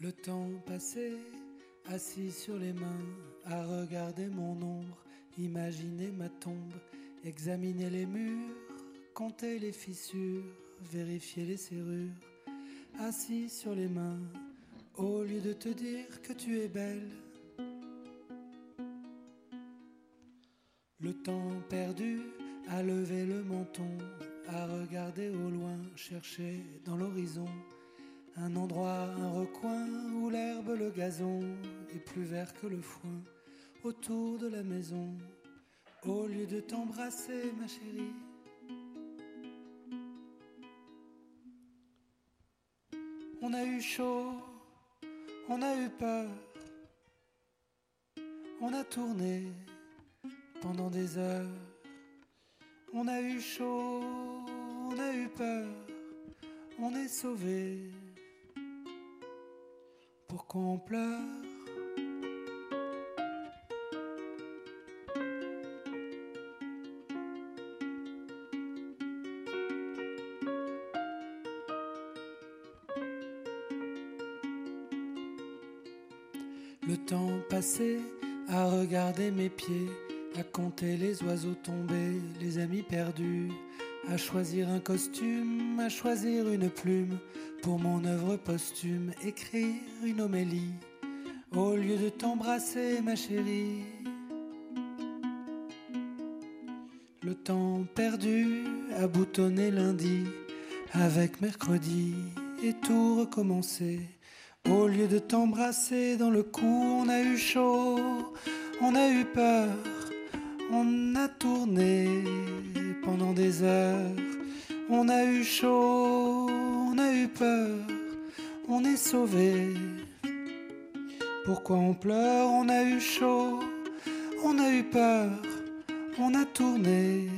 Le temps passé, assis sur les mains, à regarder mon ombre, imaginer ma tombe, examiner les murs, compter les fissures, vérifier les serrures, assis sur les mains, au lieu de te dire que tu es belle. Le temps perdu, à lever le menton, à regarder au loin, chercher un endroit, un recoin où l'herbe, le gazon est plus vert que le foin autour de la maison. Au lieu de t'embrasser, ma chérie. On a eu chaud, on a eu peur, on a tourné pendant des heures. On a eu chaud, on a eu peur, on est sauvé. Pourquoi on pleure. Le temps passé à regarder mes pieds, à compter les oiseaux tombés, les amis perdus, à choisir un costume, à choisir une plume pour mon œuvre posthume, écrire une homélie au lieu de t'embrasser, ma chérie. Le temps perdu à boutonner lundi avec mercredi et tout recommencer. Au lieu de t'embrasser dans le cou, on a eu chaud, on a eu peur, on a tourné pendant des heures. On a eu chaud, peur, on est sauvé. Pourquoi on pleure On a eu chaud, on a eu peur, on a tourné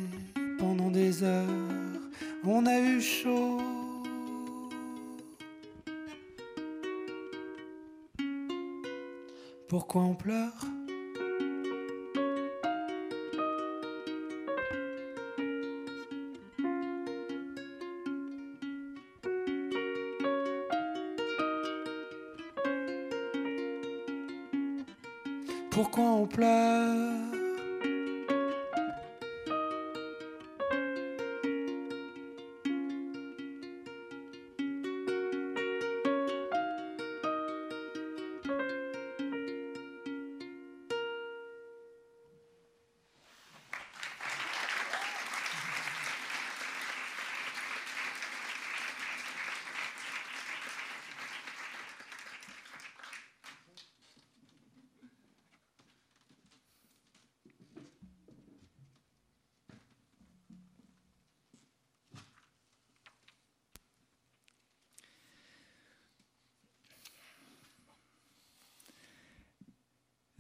pendant des heures. On a eu chaud. Pourquoi on pleure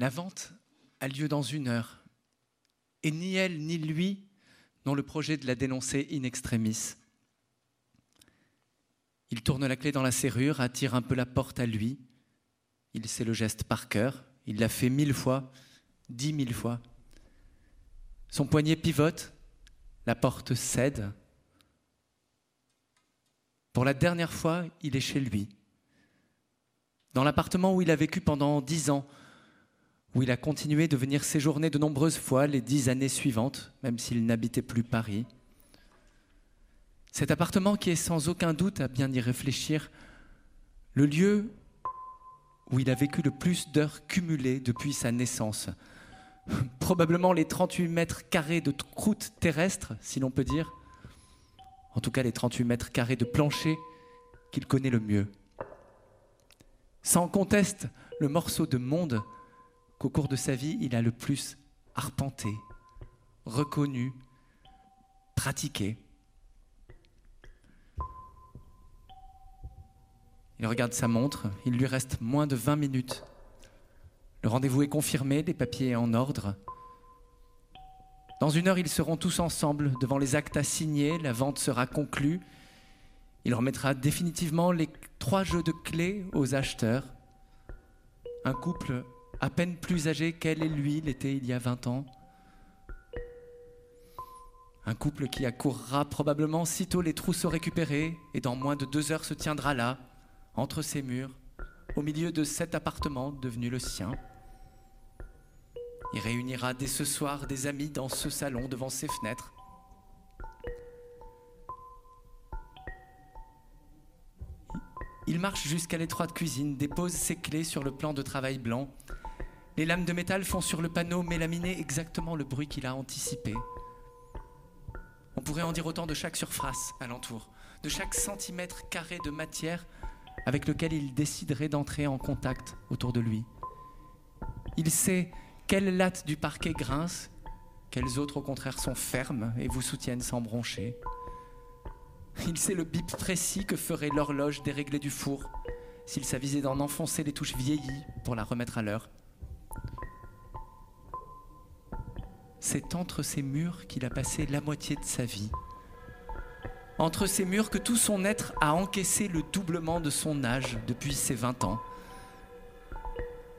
La vente a lieu dans une heure. Et ni elle ni lui n'ont le projet de la dénoncer in extremis. Il tourne la clé dans la serrure, attire un peu la porte à lui. Il sait le geste par cœur. Il l'a fait mille fois, dix mille fois. Son poignet pivote, la porte cède. Pour la dernière fois, il est chez lui. Dans l'appartement où il a vécu pendant dix ans, où il a continué de venir séjourner de nombreuses fois les dix années suivantes, même s'il n'habitait plus Paris. Cet appartement qui est sans aucun doute, à bien y réfléchir, le lieu où il a vécu le plus d'heures cumulées depuis sa naissance. Probablement les 38 mètres carrés de croûte terrestre, si l'on peut dire. En tout cas, les 38 mètres carrés de plancher qu'il connaît le mieux. Sans conteste, le morceau de monde qu'au cours de sa vie, il a le plus arpenté, reconnu, pratiqué. Il regarde sa montre, il lui reste moins de 20 minutes. Le rendez-vous est confirmé, les papiers en ordre. Dans une heure, ils seront tous ensemble devant les actes à signer, la vente sera conclue. Il remettra définitivement les trois jeux de clés aux acheteurs. Un couple à peine plus âgé qu'elle et lui l'étaient il y a 20 ans. Un couple qui accourra probablement sitôt les trousseaux récupérés et dans moins de deux heures se tiendra là, entre ces murs, au milieu de cet appartement devenu le sien. Il réunira dès ce soir des amis dans ce salon devant ses fenêtres. Il marche jusqu'à l'étroite cuisine, dépose ses clés sur le plan de travail blanc. Les lames de métal font sur le panneau mélaminé exactement le bruit qu'il a anticipé. On pourrait en dire autant de chaque surface alentour, de chaque centimètre carré de matière avec lequel il déciderait d'entrer en contact autour de lui. Il sait quelles lattes du parquet grincent, quelles autres au contraire sont fermes et vous soutiennent sans broncher. Il sait le bip précis que ferait l'horloge déréglée du four s'il s'avisait d'en enfoncer les touches vieillies pour la remettre à l'heure. C'est entre ces murs qu'il a passé la moitié de sa vie. Entre ces murs que tout son être a encaissé le doublement de son âge depuis ses 20 ans.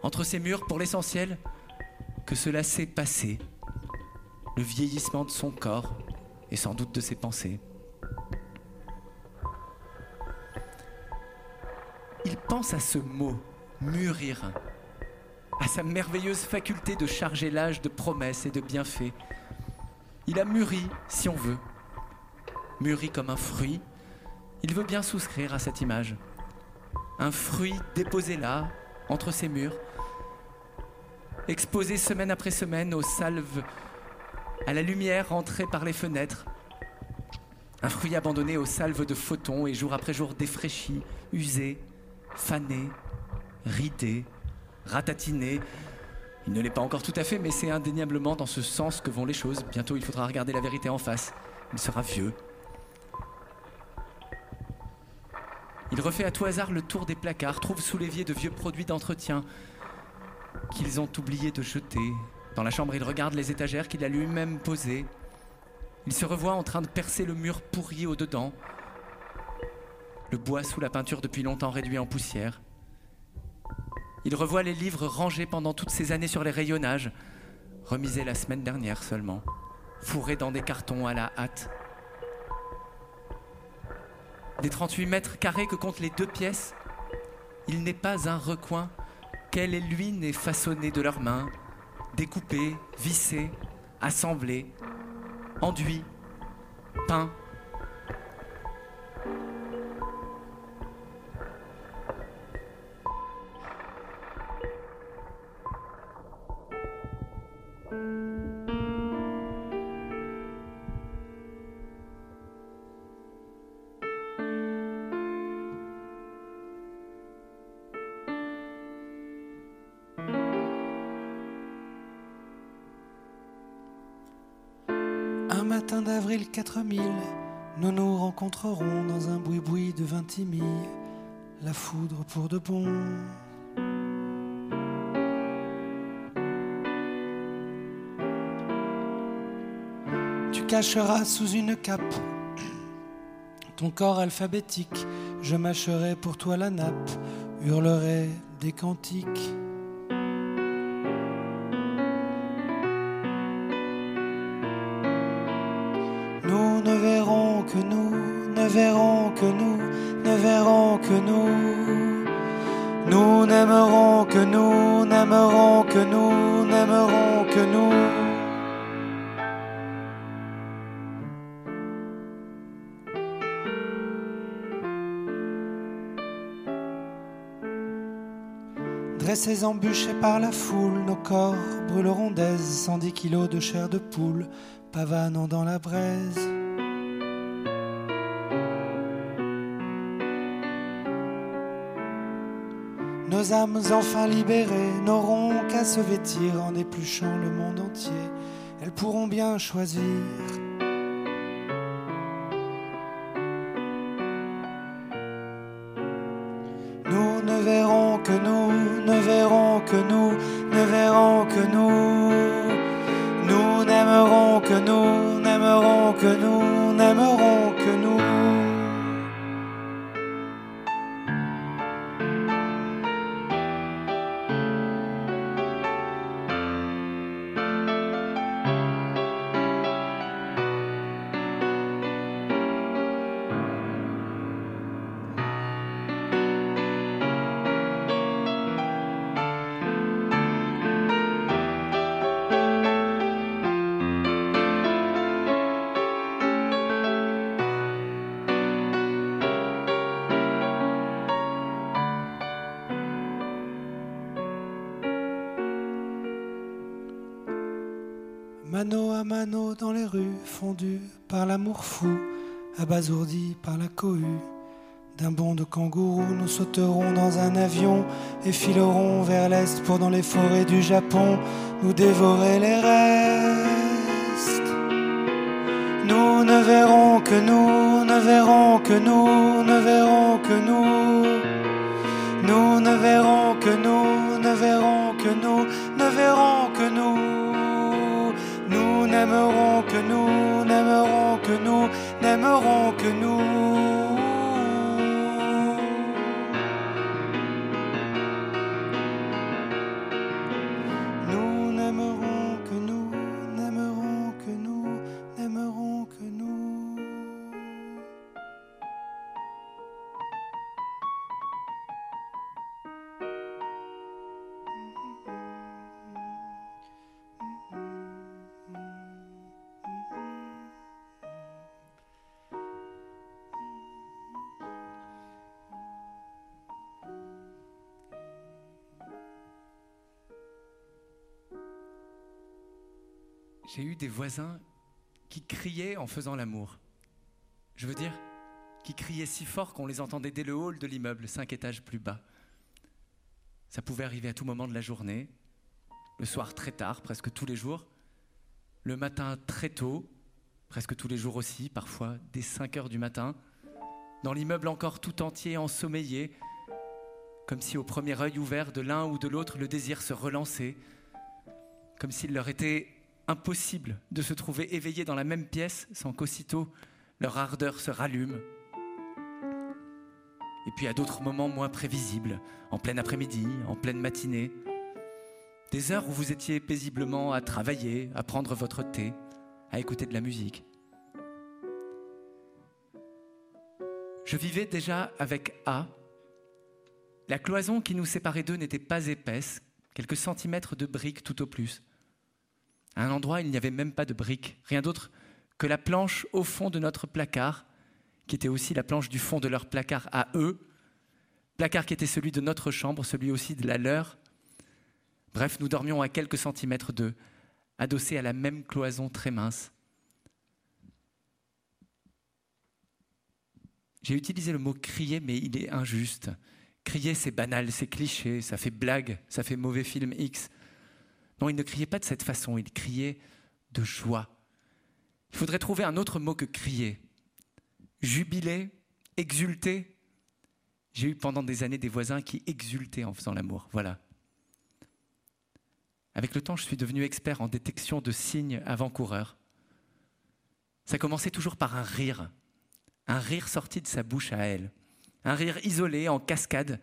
Entre ces murs, pour l'essentiel, que cela s'est passé, le vieillissement de son corps et sans doute de ses pensées. Il pense à ce mot, mûrir, à sa merveilleuse faculté de charger l'âge de promesses et de bienfaits. Il a mûri, si on veut, mûri comme un fruit. Il veut bien souscrire à cette image. Un fruit déposé là, entre ses murs, exposé semaine après semaine aux salves, à la lumière rentrée par les fenêtres. Un fruit abandonné aux salves de photons et jour après jour défraîchi, usé, fané, ridé, ratatiné. Il ne l'est pas encore tout à fait, mais c'est indéniablement dans ce sens que vont les choses. Bientôt, il faudra regarder la vérité en face. Il sera vieux. Il refait à tout hasard le tour des placards, trouve sous l'évier de vieux produits d'entretien qu'ils ont oublié de jeter. Dans la chambre, il regarde les étagères qu'il a lui-même posées. Il se revoit en train de percer le mur pourri au-dedans, le bois sous la peinture depuis longtemps réduit en poussière. Il revoit les livres rangés pendant toutes ces années sur les rayonnages, remisés la semaine dernière seulement, fourrés dans des cartons à la hâte. Des 38 mètres carrés que comptent les deux pièces, il n'est pas un recoin qu'elle et lui n'aient façonné de leurs mains, découpé, vissé, assemblé, enduit, peint, 4000, nous nous rencontrerons dans un boui-boui de Vintimille, la foudre pour de bon. Tu cacheras sous une cape ton corps alphabétique, je mâcherai pour toi la nappe, hurlerai des cantiques. Dressés embûchés par la foule, nos corps brûleront d'aise, 110 kilos de chair de poule, pavanant dans la braise. Nos âmes enfin libérées n'auront qu'à se vêtir en épluchant le monde entier. Elles pourront bien choisir. Nous ne verrons que nous, que nous, ne verrons que nous. Nous n'aimerons que nous, n'aimerons que nous, par l'amour fou, abasourdi par la cohue. D'un bond de kangourou, nous sauterons dans un avion et filerons vers l'est pour dans les forêts du Japon nous dévorer les restes. Nous ne verrons que nous, ne verrons que nous, ne verrons que nous. Nous ne verrons que nous, ne verrons que nous, ne verrons que nous. Nous n'aimerons que nous, nous, n'aimerons que nous. J'ai eu des voisins qui criaient en faisant l'amour. Je veux dire, qui criaient si fort qu'on les entendait dès le hall de l'immeuble, cinq étages plus bas. Ça pouvait arriver à tout moment de la journée, le soir très tard, presque tous les jours, le matin très tôt, presque tous les jours aussi, parfois dès 5 heures du matin, dans l'immeuble encore tout entier ensommeillé, comme si au premier œil ouvert de l'un ou de l'autre le désir se relançait, comme s'il leur était impossible de se trouver éveillés dans la même pièce sans qu'aussitôt leur ardeur se rallume. Et puis à d'autres moments moins prévisibles, en plein après-midi, en pleine matinée, des heures où vous étiez paisiblement à travailler, à prendre votre thé, à écouter de la musique. Je vivais déjà avec A. La cloison qui nous séparait d'eux n'était pas épaisse, quelques centimètres de briques tout au plus. À un endroit, il n'y avait même pas de briques, rien d'autre que la planche au fond de notre placard, qui était aussi la planche du fond de leur placard à eux, placard qui était celui de notre chambre, celui aussi de la leur. Bref, nous dormions à quelques centimètres d'eux, adossés à la même cloison très mince. J'ai utilisé le mot crier, mais il est injuste. Crier, c'est banal, c'est cliché, ça fait blague, ça fait mauvais film X. Non, il ne criait pas de cette façon, il criait de joie. Il faudrait trouver un autre mot que crier. Jubiler, exulter. J'ai eu pendant des années des voisins qui exultaient en faisant l'amour. Voilà. Avec le temps, je suis devenu expert en détection de signes avant-coureurs. Ça commençait toujours par un rire, un rire sorti de sa bouche à elle, un rire isolé, en cascade,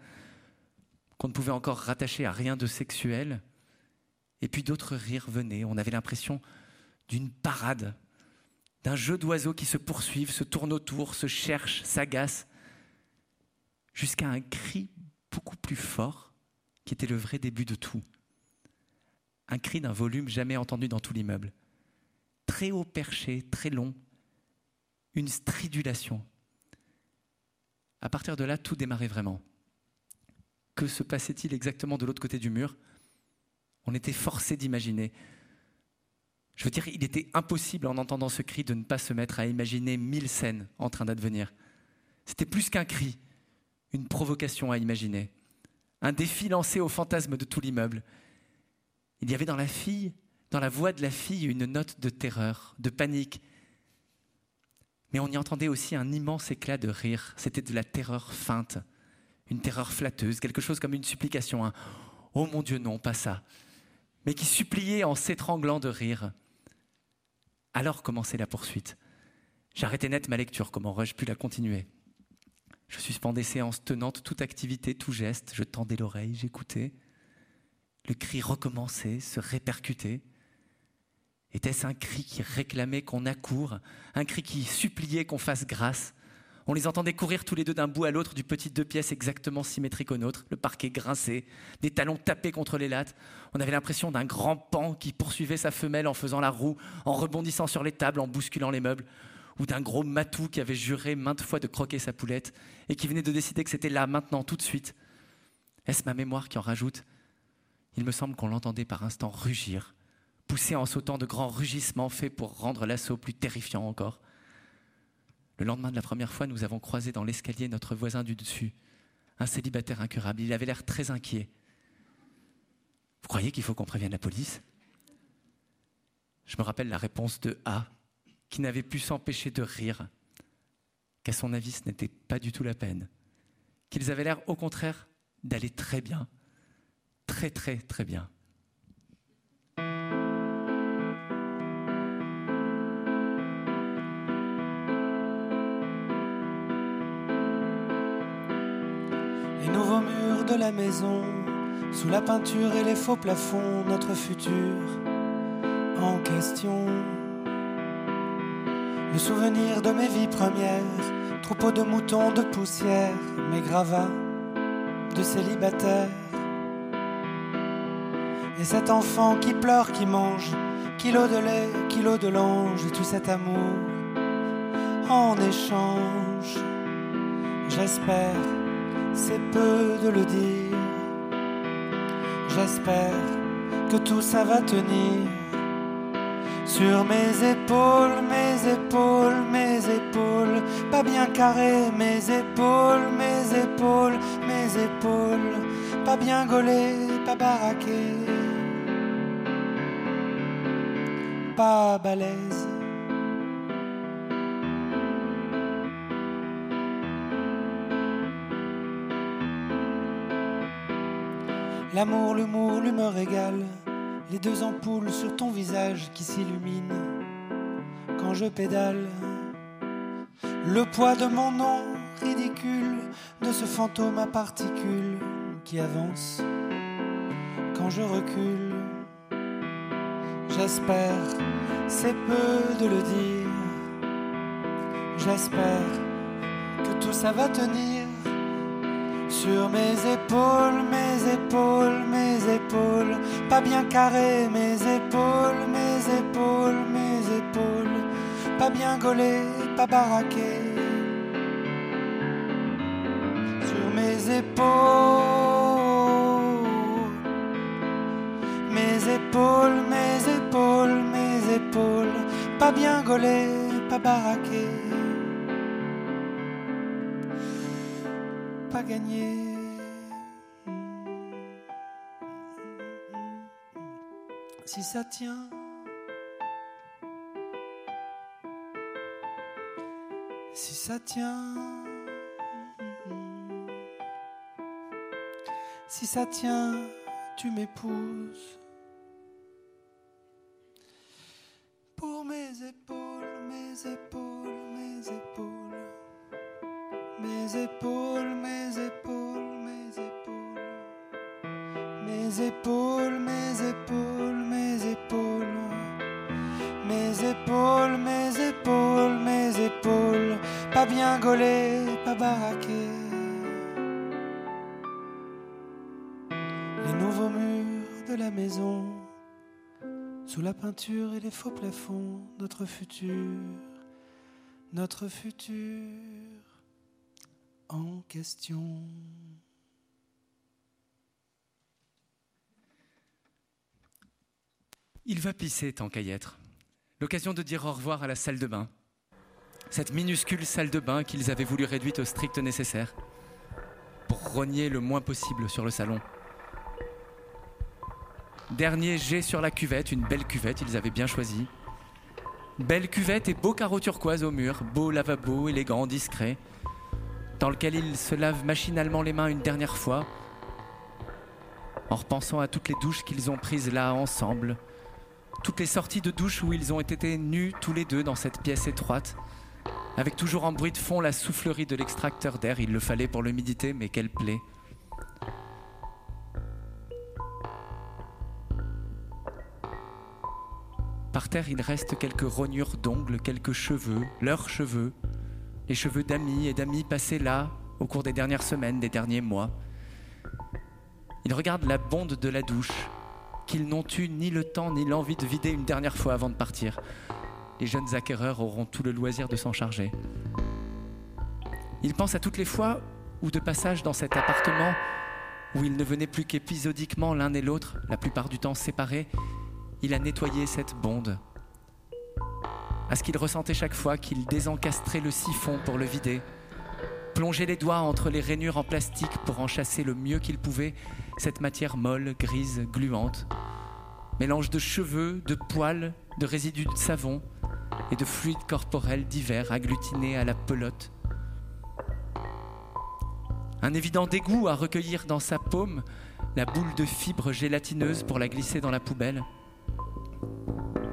qu'on ne pouvait encore rattacher à rien de sexuel, et puis d'autres rires venaient. On avait l'impression d'une parade, d'un jeu d'oiseaux qui se poursuivent, se tournent autour, se cherchent, s'agacent, jusqu'à un cri beaucoup plus fort qui était le vrai début de tout. Un cri d'un volume jamais entendu dans tout l'immeuble. Très haut perché, très long, une stridulation. À partir de là, tout démarrait vraiment. Que se passait-il exactement de l'autre côté du mur? On était forcé d'imaginer. Je veux dire, il était impossible en entendant ce cri de ne pas se mettre à imaginer mille scènes en train d'advenir. C'était plus qu'un cri, une provocation à imaginer, un défi lancé au fantasme de tout l'immeuble. Il y avait dans la fille, dans la voix de la fille, une note de terreur, de panique. Mais on y entendait aussi un immense éclat de rire. C'était de la terreur feinte, une terreur flatteuse, quelque chose comme une supplication, un Oh mon Dieu, non, pas ça mais qui suppliait en s'étranglant de rire. Alors commençait la poursuite. J'arrêtais net ma lecture, comment aurais-je pu la continuer? Je suspendais séance tenante, toute activité, tout geste, je tendais l'oreille, j'écoutais. Le cri recommençait, se répercutait. Était-ce un cri qui réclamait qu'on accourt, un cri qui suppliait qu'on fasse grâce? On les entendait courir tous les deux d'un bout à l'autre du petit deux pièces exactement symétrique au nôtre, le parquet grincé, des talons tapés contre les lattes. On avait l'impression d'un grand pan qui poursuivait sa femelle en faisant la roue, en rebondissant sur les tables, en bousculant les meubles, ou d'un gros matou qui avait juré maintes fois de croquer sa poulette et qui venait de décider que c'était là, maintenant, tout de suite. Est-ce ma mémoire qui en rajoute? Il me semble qu'on l'entendait par instants rugir, poussé en sautant de grands rugissements faits pour rendre l'assaut plus terrifiant encore. Le lendemain de la première fois, nous avons croisé dans l'escalier notre voisin du dessus, un célibataire incurable. Il avait l'air très inquiet. Vous croyez qu'il faut qu'on prévienne la police? Je me rappelle la réponse de A, qui n'avait pu s'empêcher de rire, qu'à son avis ce n'était pas du tout la peine, qu'ils avaient l'air au contraire d'aller très bien, très très très bien. Les nouveaux murs de la maison, sous la peinture et les faux plafonds, notre futur en question. Le souvenir de mes vies premières, troupeau de moutons de poussière, mes gravats de célibataire. Et cet enfant qui pleure, qui mange, kilo de lait, kilo de l'ange, et tout cet amour en échange. J'espère, c'est peu de le dire. J'espère que tout ça va tenir. Sur mes épaules, mes épaules, mes épaules, pas bien carré, mes épaules, mes épaules, mes épaules, pas bien gaulé, pas baraqué, pas balèze. L'amour, l'humour, l'humeur égale, les deux ampoules sur ton visage qui s'illuminent quand je pédale. Le poids de mon nom ridicule, de ce fantôme à particules qui avance quand je recule. J'espère, c'est peu de le dire. J'espère que tout ça va tenir sur mes épaules, mes épaules, mes épaules, pas bien carré, mes épaules, mes épaules, mes épaules, pas bien gaulé, pas baraqué. Sur mes épaules, mes épaules, mes épaules, mes épaules, pas bien gaulé, pas baraqué. Pas gagné. Si ça tient. Si ça tient. Si ça tient, tu m'épouses. Pour mes épaules, mes épaules, Mes épaules, mes épaules, mes épaules. Mes épaules, mes épaules, mes épaules. Mes épaules, mes épaules, mes épaules. Pas bien gaulé, pas baraqué. Les nouveaux murs de la maison. Sous la peinture et les faux plafonds, notre futur, notre futur en question. Il va pisser tant qu'à y être. L'occasion de dire au revoir à la salle de bain. Cette minuscule salle de bain qu'ils avaient voulu réduite au strict nécessaire pour le moins possible sur le salon. Dernier jet sur la cuvette, une belle cuvette, ils avaient bien choisi. Belle cuvette et beau carreau turquoise au mur, beau lavabo, élégant, discret, dans lequel ils se lavent machinalement les mains une dernière fois, en repensant à toutes les douches qu'ils ont prises là ensemble, toutes les sorties de douche où ils ont été nus tous les deux dans cette pièce étroite, avec toujours en bruit de fond la soufflerie de l'extracteur d'air, il le fallait pour l'humidité, mais quelle plaie. Par terre, il reste quelques rognures d'ongles, quelques cheveux, leurs cheveux, les cheveux d'amis et d'amis passés là au cours des dernières semaines, des derniers mois. Ils regardent la bonde de la douche, qu'ils n'ont eu ni le temps ni l'envie de vider une dernière fois avant de partir. Les jeunes acquéreurs auront tout le loisir de s'en charger. Ils pensent à toutes les fois où de passage dans cet appartement où ils ne venaient plus qu'épisodiquement l'un et l'autre, la plupart du temps séparés, il a nettoyé cette bonde, à ce qu'il ressentait chaque fois qu'il désencastrait le siphon pour le vider, plongeait les doigts entre les rainures en plastique pour en chasser le mieux qu'il pouvait cette matière molle, grise, gluante, mélange de cheveux, de poils, de résidus de savon et de fluides corporels divers agglutinés à la pelote. Un évident dégoût à recueillir dans sa paume la boule de fibres gélatineuses pour la glisser dans la poubelle.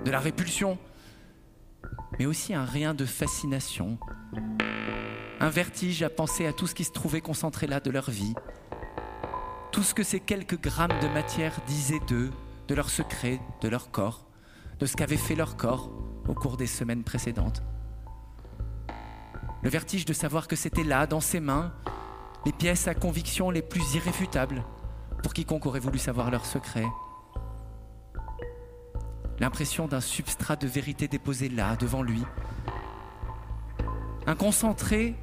De la répulsion, mais aussi un rien de fascination. Un vertige à penser à tout ce qui se trouvait concentré là de leur vie. Tout ce que ces quelques grammes de matière disaient d'eux, de leurs secrets, de leur corps, de ce qu'avait fait leur corps au cours des semaines précédentes. Le vertige de savoir que c'était là, dans ses mains, les pièces à conviction les plus irréfutables pour quiconque aurait voulu savoir leurs secrets. L'impression d'un substrat de vérité déposé là, devant lui. Un concentré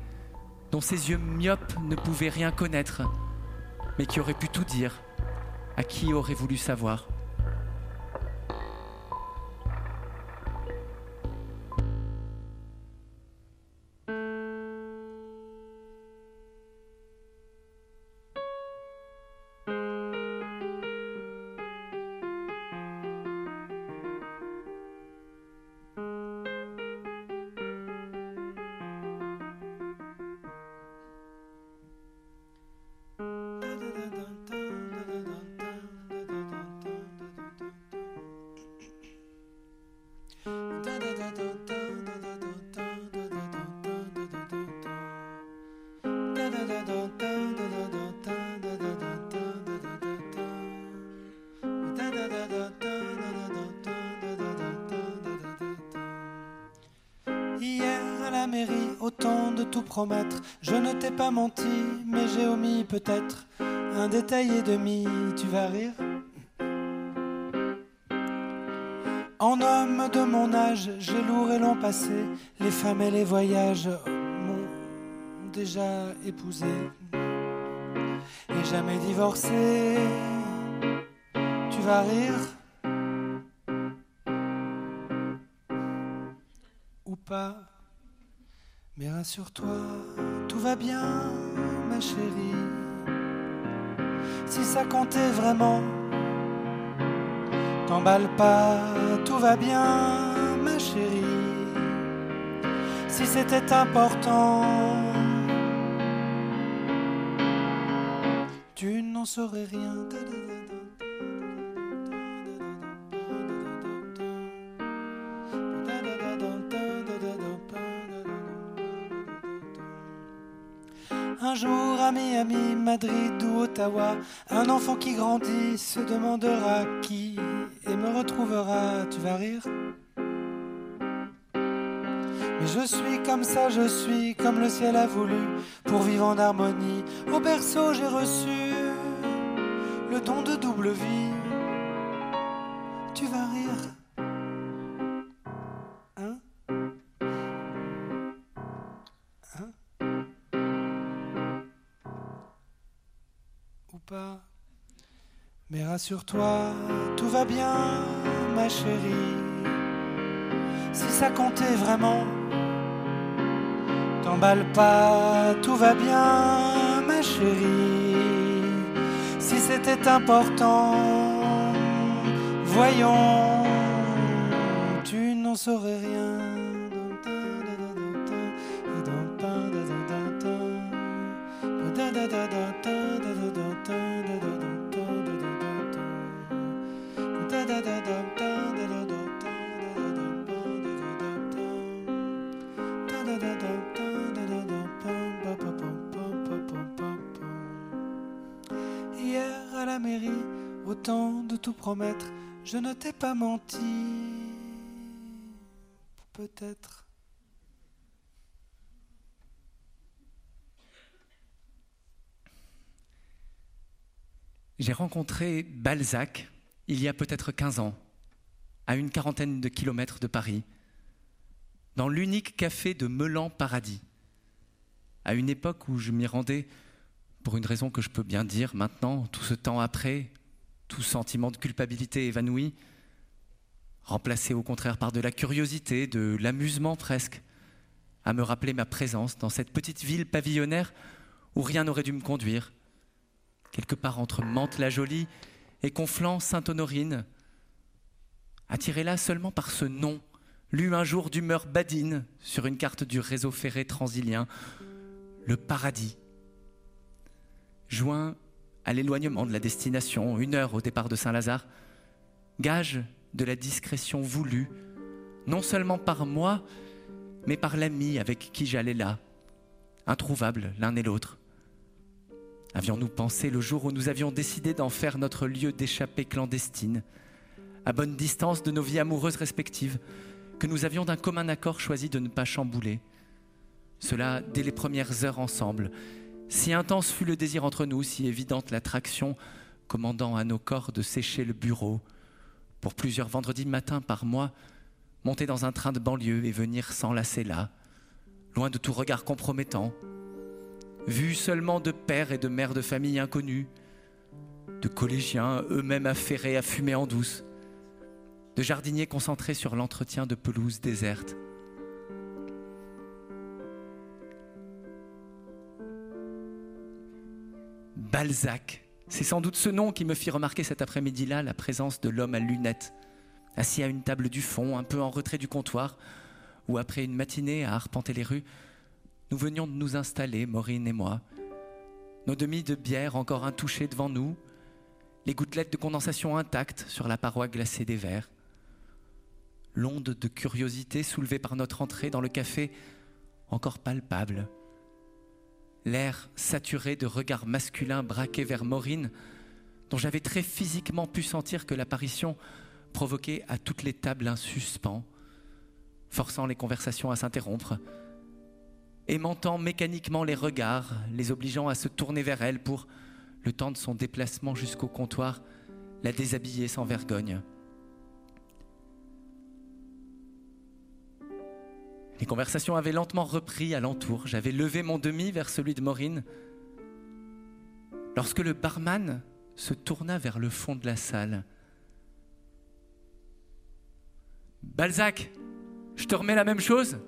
dont ses yeux myopes ne pouvaient rien connaître, mais qui aurait pu tout dire à qui aurait voulu savoir? Un détail et demi. Tu vas rire En homme de mon âge, j'ai lourd et long passé. Les femmes et les voyages m'ont déjà épousé et jamais divorcé. Tu vas rire ou pas mais rassure-toi, tout va bien, ma chérie. Si ça comptait vraiment, t'emballe pas, tout va bien, ma chérie. Si c'était important, tu n'en saurais rien. Un jour à Miami, Madrid ou Ottawa, un enfant qui grandit se demandera qui et me retrouvera. Tu vas rire? Mais je suis comme ça, je suis comme le ciel a voulu, pour vivre en harmonie. Au berceau, j'ai reçu le don de double vie. Mais rassure-toi, tout va bien, ma chérie. Si ça comptait vraiment, t'emballe pas, tout va bien, ma chérie. Si c'était important, voyons, tu n'en saurais rien. Hier à la mairie, autant de tout promettre, je ne t'ai pas menti. Peut-être. J'ai rencontré Balzac il y a peut-être 15 ans, à une quarantaine de kilomètres de Paris, dans l'unique café de Melan Paradis, à une époque où je m'y rendais pour une raison que je peux bien dire maintenant, tout ce temps après, tout sentiment de culpabilité évanoui, remplacé au contraire par de la curiosité, de l'amusement presque, à me rappeler ma présence dans cette petite ville pavillonnaire où rien n'aurait dû me conduire, quelque part entre Mantes-la-Jolie et Conflans-Sainte-Honorine, attiré là seulement par ce nom, lu un jour d'humeur badine sur une carte du réseau ferré transilien, le paradis. Joint à l'éloignement de la destination, une heure au départ de Saint-Lazare, gage de la discrétion voulue, non seulement par moi, mais par l'ami avec qui j'allais là, introuvables l'un et l'autre. Avions-nous pensé le jour où nous avions décidé d'en faire notre lieu d'échappée clandestine, à bonne distance de nos vies amoureuses respectives, que nous avions d'un commun accord choisi de ne pas chambouler? Cela dès les premières heures ensemble. Si intense fut le désir entre nous, si évidente l'attraction commandant à nos corps de sécher le bureau, pour plusieurs vendredis matin par mois, monter dans un train de banlieue et venir s'enlacer là, loin de tout regard compromettant, vu seulement de pères et de mères de famille inconnus, de collégiens eux-mêmes affairés à fumer en douce, de jardiniers concentrés sur l'entretien de pelouses désertes. Balzac, c'est sans doute ce nom qui me fit remarquer cet après-midi-là la présence de l'homme à lunettes, assis à une table du fond, un peu en retrait du comptoir, où après une matinée à arpenter les rues, nous venions de nous installer, Maureen et moi, nos demi de bière encore intouchées devant nous, les gouttelettes de condensation intactes sur la paroi glacée des verres. L'onde de curiosité soulevée par notre entrée dans le café, encore palpable. L'air saturé de regards masculins braqués vers Maureen, dont j'avais très physiquement pu sentir que l'apparition provoquait à toutes les tables un suspens, forçant les conversations à s'interrompre, aimantant mécaniquement les regards, les obligeant à se tourner vers elle pour, le temps de son déplacement jusqu'au comptoir, la déshabiller sans vergogne. Les conversations avaient lentement repris alentour. J'avais levé mon demi vers celui de Maureen. Lorsque le barman se tourna vers le fond de la salle. Balzac, je te remets la même chose?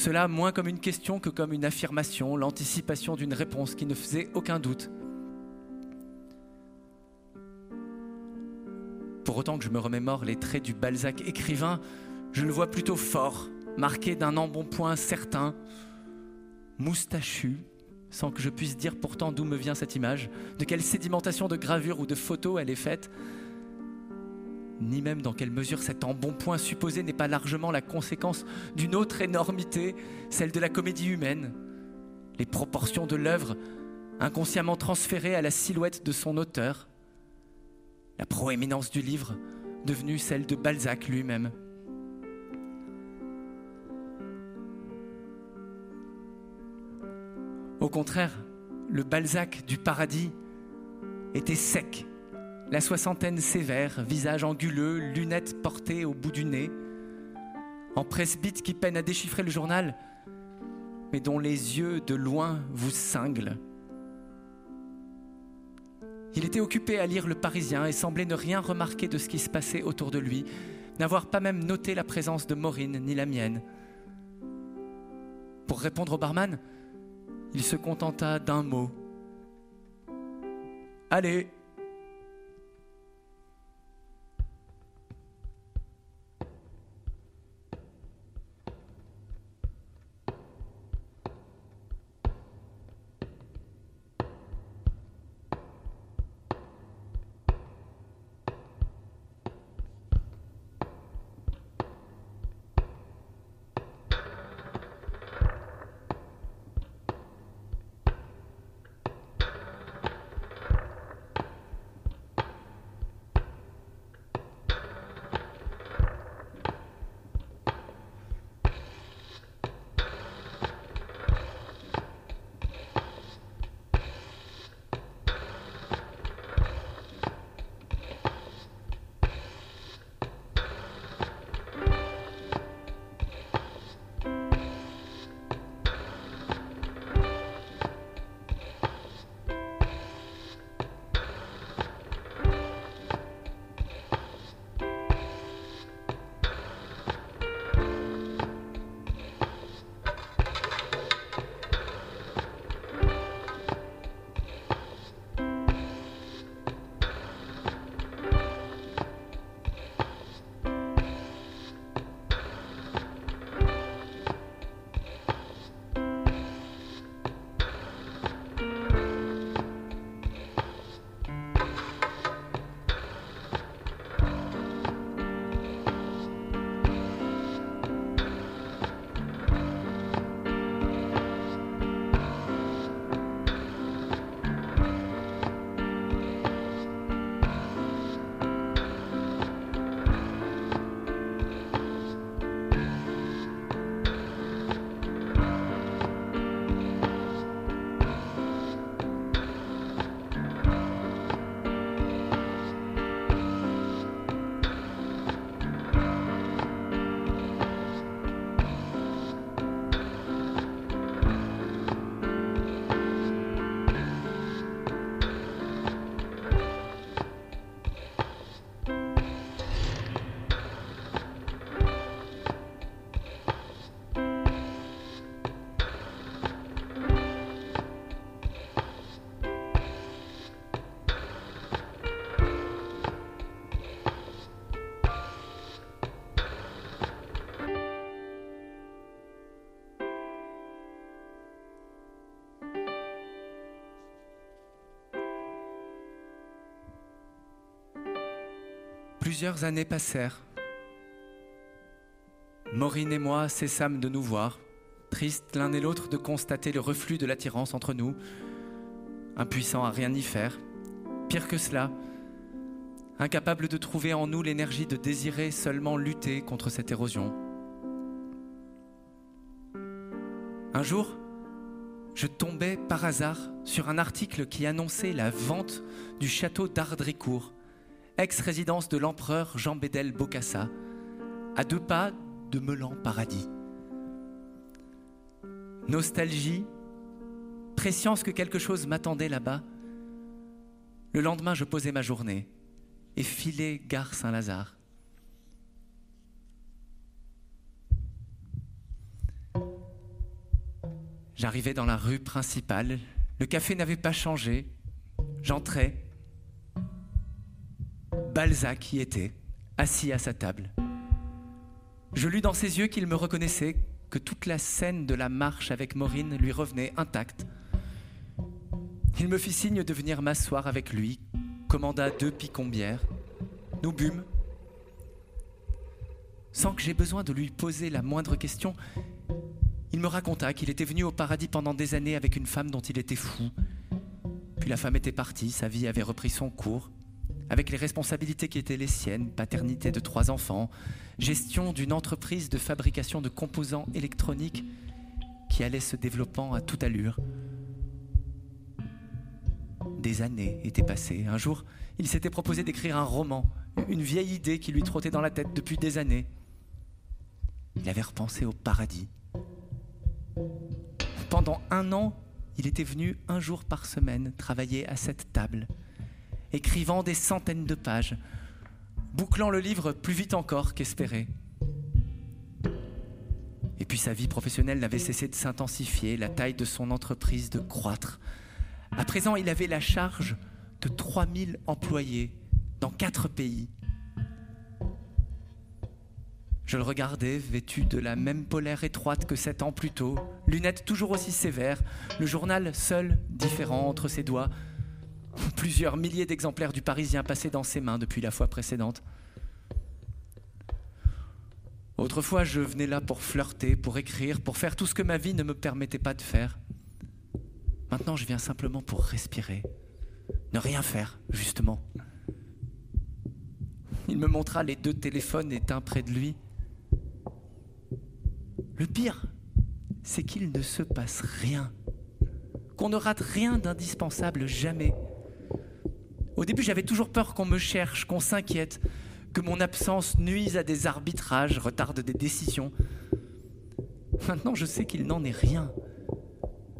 Cela moins comme une question que comme une affirmation, l'anticipation d'une réponse qui ne faisait aucun doute. Pour autant que je me remémore les traits du Balzac écrivain, je le vois plutôt fort, marqué d'un embonpoint certain, moustachu, sans que je puisse dire pourtant d'où me vient cette image, de quelle sédimentation de gravure ou de photo elle est faite, ni même dans quelle mesure cet embonpoint supposé n'est pas largement la conséquence d'une autre énormité, celle de la comédie humaine, les proportions de l'œuvre inconsciemment transférées à la silhouette de son auteur, la proéminence du livre devenue celle de Balzac lui-même. Au contraire, le Balzac du paradis était sec, la soixantaine sévère, visage anguleux, lunettes portées au bout du nez, en presbyte qui peine à déchiffrer le journal, mais dont les yeux de loin vous cinglent. Il était occupé à lire le Parisien et semblait ne rien remarquer de ce qui se passait autour de lui, n'avoir pas même noté la présence de Maureen ni la mienne. Pour répondre au barman, il se contenta d'un mot. Allez, Plusieurs années passèrent. Maureen et moi cessâmes de nous voir, tristes l'un et l'autre de constater le reflux de l'attirance entre nous, impuissants à rien y faire. Pire que cela, incapables de trouver en nous l'énergie de désirer seulement lutter contre cette érosion. Un jour, je tombais par hasard sur un article qui annonçait la vente du château d'Ardricourt, ex-résidence de l'empereur Jean Bédel Bocassa, à deux pas de Melan Paradis. Nostalgie, prescience que quelque chose m'attendait là-bas. Le lendemain, je posais ma journée et filais gare Saint-Lazare. J'arrivais dans la rue principale. Le café n'avait pas changé. J'entrais. Balzac y était, assis à sa table. Je lus dans ses yeux qu'il me reconnaissait, que toute la scène de la marche avec Maureen lui revenait intacte. Il me fit signe de venir m'asseoir avec lui, commanda deux picombières. Nous bûmes. Sans que j'aie besoin de lui poser la moindre question, il me raconta qu'il était venu au paradis pendant des années avec une femme dont il était fou. Puis la femme était partie, sa vie avait repris son cours, avec les responsabilités qui étaient les siennes, paternité de trois enfants, gestion d'une entreprise de fabrication de composants électroniques qui allait se développant à toute allure. Des années étaient passées. Un jour, il s'était proposé d'écrire un roman, une vieille idée qui lui trottait dans la tête depuis des années. Il avait repensé au paradis. Pendant un an, il était venu un jour par semaine travailler à cette table, écrivant des centaines de pages, bouclant le livre plus vite encore qu'espéré. Et puis sa vie professionnelle n'avait cessé de s'intensifier, la taille de son entreprise de croître. À présent, il avait la charge de 3000 employés dans quatre pays. Je le regardais, vêtu de la même polaire étroite que sept ans plus tôt, lunettes toujours aussi sévères, le journal seul différent entre ses doigts, Plusieurs milliers d'exemplaires du Parisien passés dans ses mains depuis la fois précédente. Autrefois, je venais là pour flirter, pour écrire, pour faire tout ce que ma vie ne me permettait pas de faire. Maintenant, je viens simplement pour respirer. Ne rien faire, justement. Il me montra les deux téléphones éteints près de lui. Le pire, c'est qu'il ne se passe rien. Qu'on ne rate rien d'indispensable jamais. Au début, j'avais toujours peur qu'on me cherche, qu'on s'inquiète, que mon absence nuise à des arbitrages, retarde des décisions. Maintenant, je sais qu'il n'en est rien.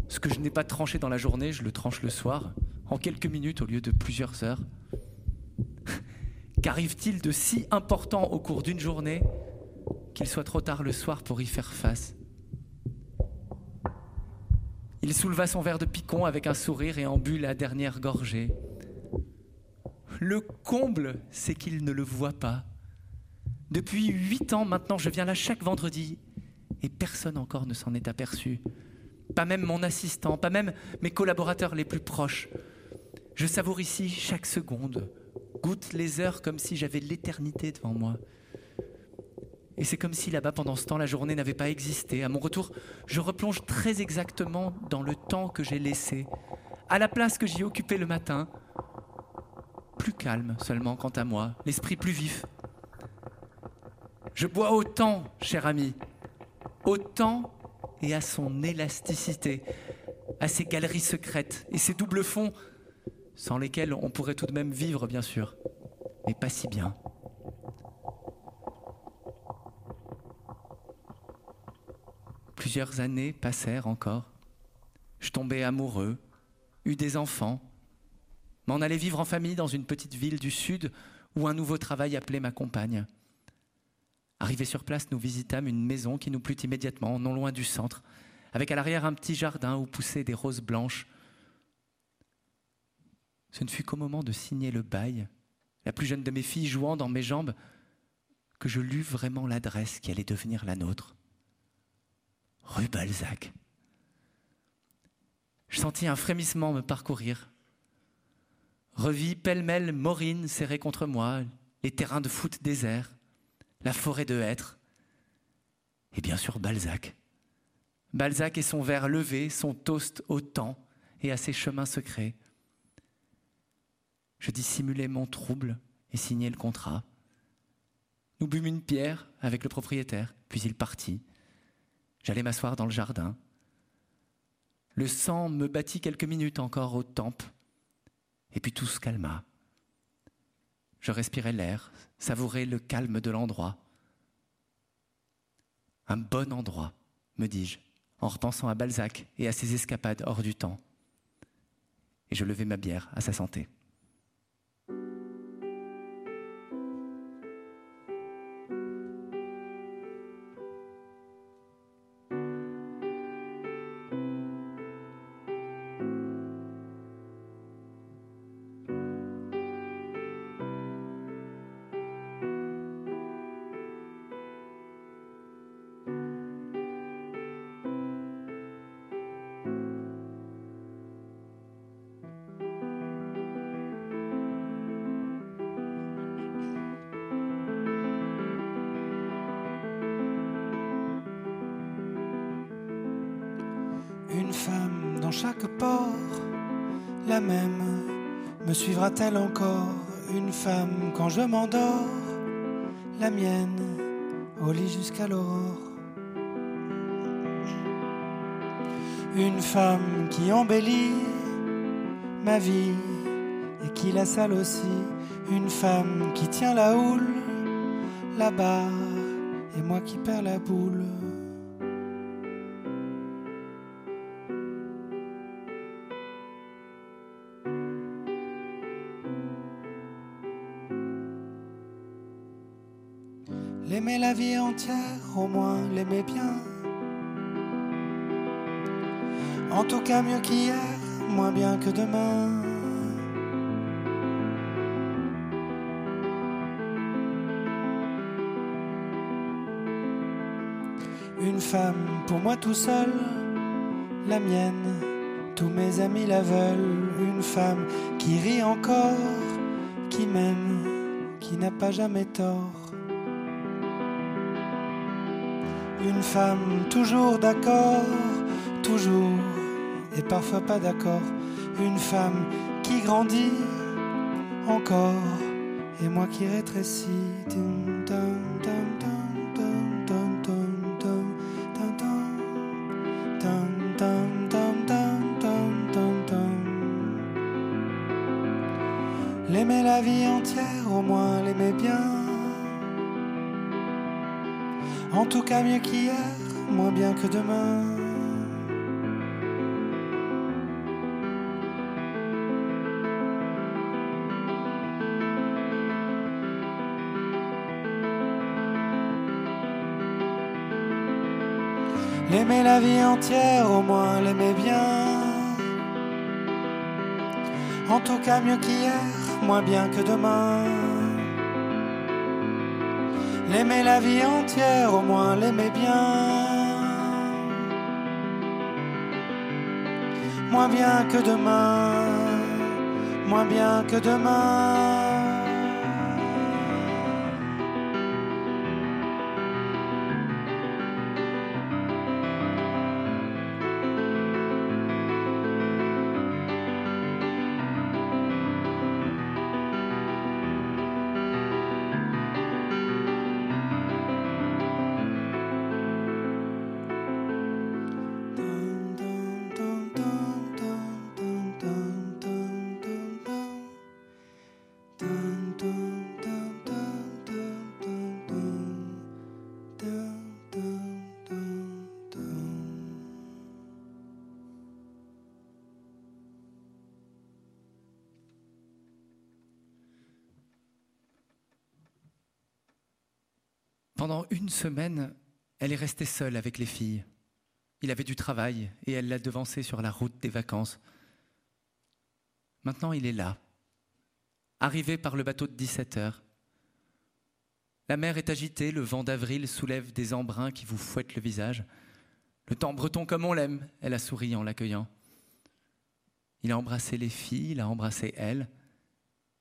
Ce que je n'ai pas tranché dans la journée, je le tranche le soir, en quelques minutes au lieu de plusieurs heures. Qu'arrive-t-il de si important au cours d'une journée qu'il soit trop tard le soir pour y faire face? Il souleva son verre de picon avec un sourire et en but la dernière gorgée. Le comble, c'est qu'il ne le voit pas. Depuis huit ans maintenant, je viens là chaque vendredi et personne encore ne s'en est aperçu. Pas même mon assistant, pas même mes collaborateurs les plus proches. Je savoure ici chaque seconde, goûte les heures comme si j'avais l'éternité devant moi. Et c'est comme si là-bas, pendant ce temps, la journée n'avait pas existé. À mon retour, je replonge très exactement dans le temps que j'ai laissé, à la place que j'y occupais le matin, plus calme seulement quant à moi, l'esprit plus vif. Je bois autant, cher ami, autant et à son élasticité, à ses galeries secrètes et ses doubles fonds, sans lesquels on pourrait tout de même vivre, bien sûr, mais pas si bien. Plusieurs années passèrent encore. Je tombais amoureux, eus des enfants, m'en aller vivre en famille dans une petite ville du sud où un nouveau travail appelait ma compagne. Arrivé sur place, nous visitâmes une maison qui nous plut immédiatement, non loin du centre, avec à l'arrière un petit jardin où poussaient des roses blanches. Ce ne fut qu'au moment de signer le bail, la plus jeune de mes filles jouant dans mes jambes, que je lus vraiment l'adresse qui allait devenir la nôtre. Rue Balzac. Je sentis un frémissement me parcourir revis pêle-mêle Maureen serrée contre moi, les terrains de foot déserts, la forêt de hêtres, et bien sûr Balzac. Balzac et son verre levé, son toast au temps et à ses chemins secrets. Je dissimulais mon trouble et signai le contrat. Nous bûmes une pierre avec le propriétaire, puis il partit. J'allais m'asseoir dans le jardin. Le sang me battit quelques minutes encore aux tempes, et puis tout se calma. Je respirais l'air, savourais le calme de l'endroit. Un bon endroit, me dis-je, en repensant à Balzac et à ses escapades hors du temps. Et je levai ma bière à sa santé. Chaque port, la même, me suivra-t-elle encore Une femme quand je m'endors, la mienne, au lit jusqu'à l'aurore. Une femme qui embellit ma vie et qui la sale aussi. Une femme qui tient la houle, la barre, et moi qui perds la boule. Entière, au moins l'aimer bien. En tout cas mieux qu'hier, moins bien que demain. Une femme pour moi tout seul, la mienne, tous mes amis la veulent. Une femme qui rit encore, qui m'aime, qui n'a pas jamais tort. Une femme toujours d'accord, toujours, et parfois pas d'accord. Une femme qui grandit encore, et moi qui rétrécis. Cas mieux qu'hier, moins bien que demain. L'aimer la vie entière, au moins l'aimer bien. En tout cas mieux qu'hier, moins bien que demain. L'aimer la vie entière, au moins l'aimer bien. Moins bien que demain, moins bien que demain. Pendant une semaine, elle est restée seule avec les filles. Il avait du travail et elle l'a devancé sur la route des vacances. Maintenant, il est là, arrivé par le bateau de 17 heures. La mer est agitée, le vent d'avril soulève des embruns qui vous fouettent le visage. Le temps breton comme on l'aime, elle a souri en l'accueillant. Il a embrassé les filles, il a embrassé elle.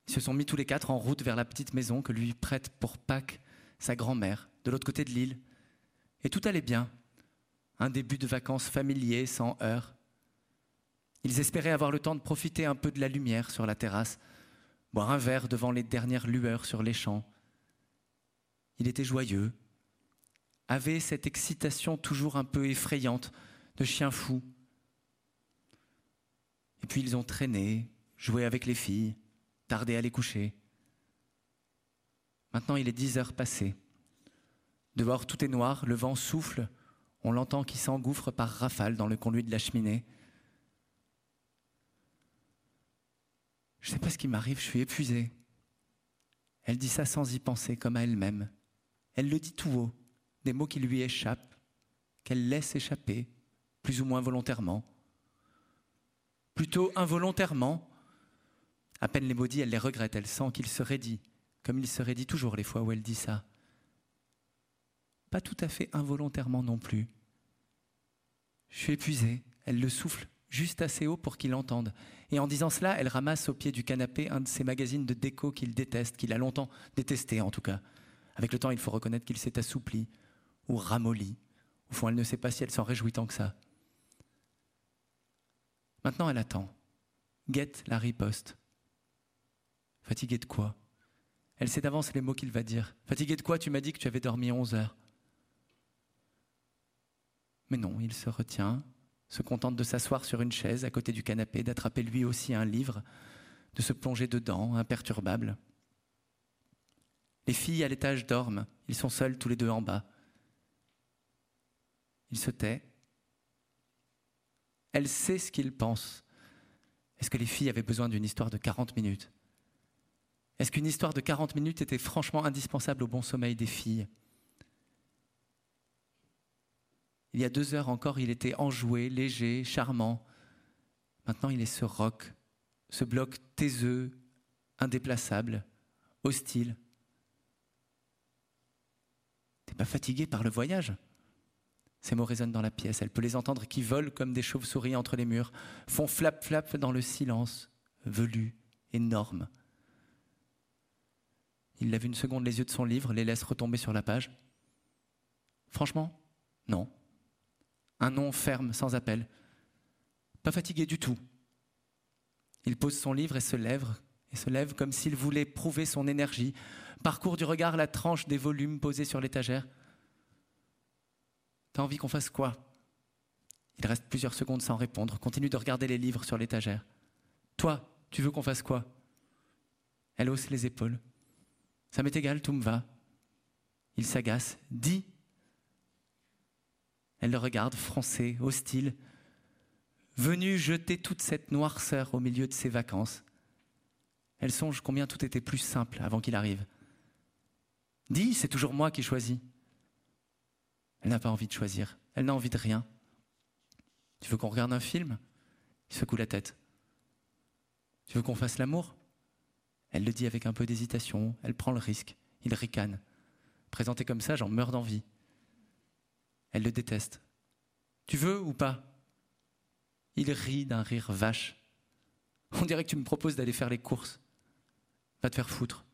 Ils se sont mis tous les quatre en route vers la petite maison que lui prête pour Pâques sa grand-mère, de l'autre côté de l'île. Et tout allait bien. Un début de vacances familier, sans heurts. Ils espéraient avoir le temps de profiter un peu de la lumière sur la terrasse, boire un verre devant les dernières lueurs sur les champs. Il était joyeux, avait cette excitation toujours un peu effrayante de chien fou. Et puis ils ont traîné, joué avec les filles, tardé à les coucher. Maintenant il est dix heures passées. Dehors tout est noir, le vent souffle, on l'entend qui s'engouffre par rafale dans le conduit de la cheminée. Je ne sais pas ce qui m'arrive, je suis épuisé. Elle dit ça sans y penser, comme à elle-même. Elle le dit tout haut, des mots qui lui échappent, qu'elle laisse échapper, plus ou moins volontairement. Plutôt involontairement. À peine les maudits, elle les regrette, elle sent qu'il serait dit, comme il serait dit toujours les fois où elle dit ça. Pas tout à fait involontairement non plus. Je suis épuisé, elle le souffle juste assez haut pour qu'il entende. Et en disant cela, elle ramasse au pied du canapé un de ces magazines de déco qu'il déteste, qu'il a longtemps détesté en tout cas. Avec le temps, il faut reconnaître qu'il s'est assoupli ou ramolli. Au fond, elle ne sait pas si elle s'en réjouit tant que ça. Maintenant, elle attend. Guette la riposte. Fatiguée de quoi? Elle sait d'avance les mots qu'il va dire. Fatiguée de quoi? Tu m'as dit que tu avais dormi onze heures. Mais non, il se retient, se contente de s'asseoir sur une chaise à côté du canapé, d'attraper lui aussi un livre, de se plonger dedans, imperturbable. Les filles à l'étage dorment, ils sont seuls tous les deux en bas. Il se tait. Elle sait ce qu'il pense. Est-ce que les filles avaient besoin d'une histoire de 40 minutes? Est-ce qu'une histoire de 40 minutes était franchement indispensable au bon sommeil des filles? Il y a deux heures encore, il était enjoué, léger, charmant. Maintenant, il est ce roc, ce bloc taiseux, indéplaçable, hostile. T'es pas fatigué par le voyage? Ces mots résonnent dans la pièce. Elle peut les entendre qui volent comme des chauves-souris entre les murs, font flap-flap dans le silence, velu, énorme. Il lève une seconde les yeux de son livre, les laisse retomber sur la page. Franchement, non un nom ferme, sans appel. Pas fatigué du tout. Il pose son livre et se lève, et se lève comme s'il voulait prouver son énergie, parcourt du regard la tranche des volumes posés sur l'étagère. T'as envie qu'on fasse quoi? Il reste plusieurs secondes sans répondre, continue de regarder les livres sur l'étagère. Toi, tu veux qu'on fasse quoi? Elle hausse les épaules. Ça m'est égal, tout me va. Il s'agace. Dis elle le regarde, froncée, hostile, venue jeter toute cette noirceur au milieu de ses vacances. Elle songe combien tout était plus simple avant qu'il arrive. Dis, c'est toujours moi qui choisis. Elle n'a pas envie de choisir, elle n'a envie de rien. Tu veux qu'on regarde un film? Il secoue la tête. Tu veux qu'on fasse l'amour? Elle le dit avec un peu d'hésitation, elle prend le risque, il ricane. Présenté comme ça, j'en meurs d'envie. Elle le déteste. Tu veux ou pas? Il rit d'un rire vache. On dirait que tu me proposes d'aller faire les courses. Va te faire foutre.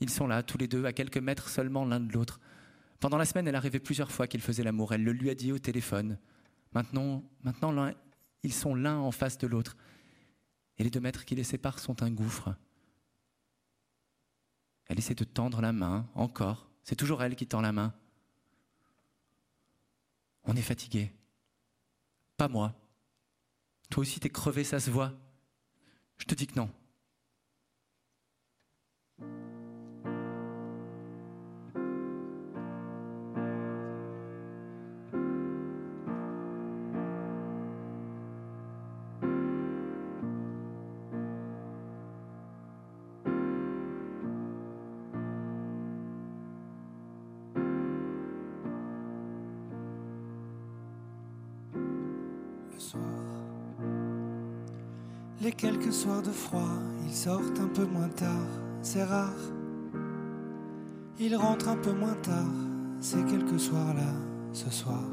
Ils sont là, tous les deux, à quelques mètres seulement l'un de l'autre. Pendant la semaine, elle arrivait plusieurs fois qu'ils faisaient l'amour. Elle le lui a dit au téléphone. Maintenant, maintenant ils sont l'un en face de l'autre. Et les deux mètres qui les séparent sont un gouffre. Elle essaie de tendre la main, encore. C'est toujours elle qui tend la main. On est fatigué. Pas moi. Toi aussi, t'es crevé, ça se voit. Je te dis que non. Soirs de froid, ils sortent un peu moins tard, c'est rare. Ils rentrent un peu moins tard, ces quelques soirs-là, ce soir.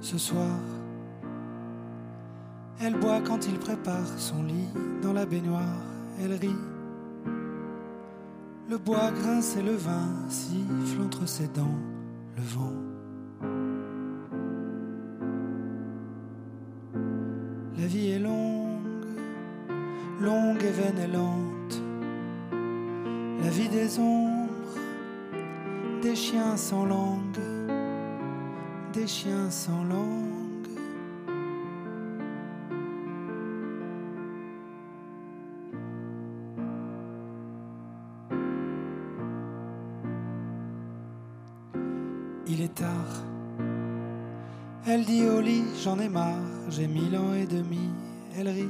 Ce soir, Elle boit quand il prépare son lit dans la baignoire, elle rit. Le bois grince et le vin siffle entre ses dents, le vent. Mille ans et demi. Elle rit.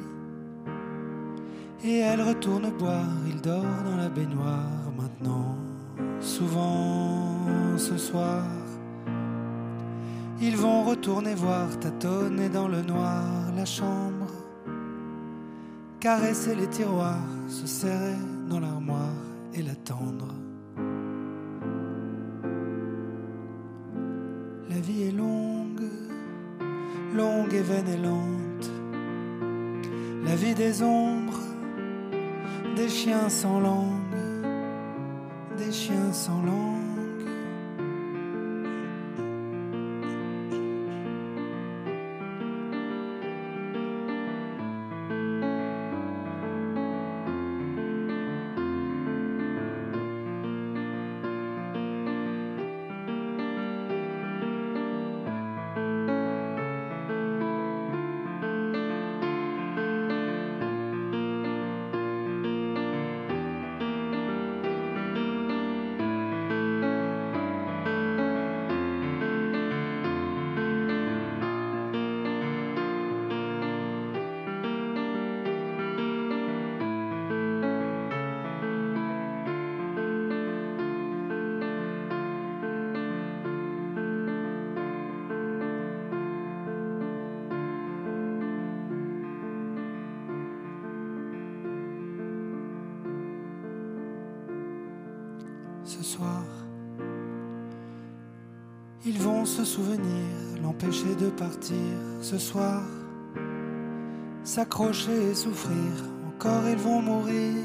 Et elle retourne boire, il dort dans la baignoire maintenant. Souvent ce soir, ils vont retourner voir, tâtonner dans le noir la chambre, caresser les tiroirs, se serrer dans l'armoire et l'attendre. La vie est longue, longue et vaine et lente. La vie des ombres, des chiens sans langue, des chiens sans langue. De partir ce soir. S'accrocher et souffrir, encore ils vont mourir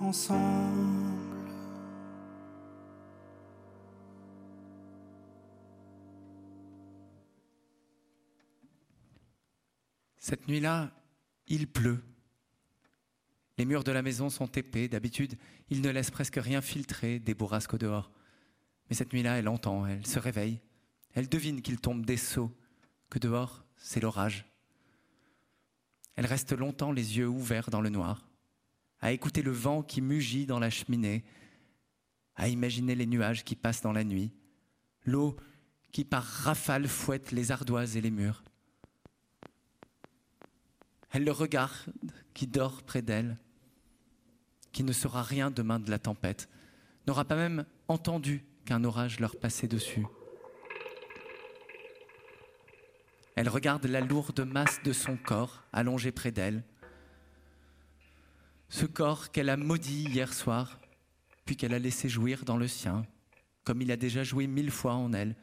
ensemble. Cette nuit-là, il pleut. Les murs de la maison sont épais. D'habitude, il ne laisse presque rien filtrer des bourrasques au dehors. Mais cette nuit-là, elle entend, elle se réveille. Elle devine qu'il tombe des seaux, que dehors, c'est l'orage. Elle reste longtemps les yeux ouverts dans le noir, à écouter le vent qui mugit dans la cheminée, à imaginer les nuages qui passent dans la nuit, l'eau qui par rafale fouette les ardoises et les murs. Elle le regarde qui dort près d'elle, qui ne saura rien demain de la tempête, n'aura pas même entendu qu'un orage leur passait dessus. Elle regarde la lourde masse de son corps allongé près d'elle, ce corps qu'elle a maudit hier soir, puis qu'elle a laissé jouir dans le sien, comme il a déjà joué mille fois en elle,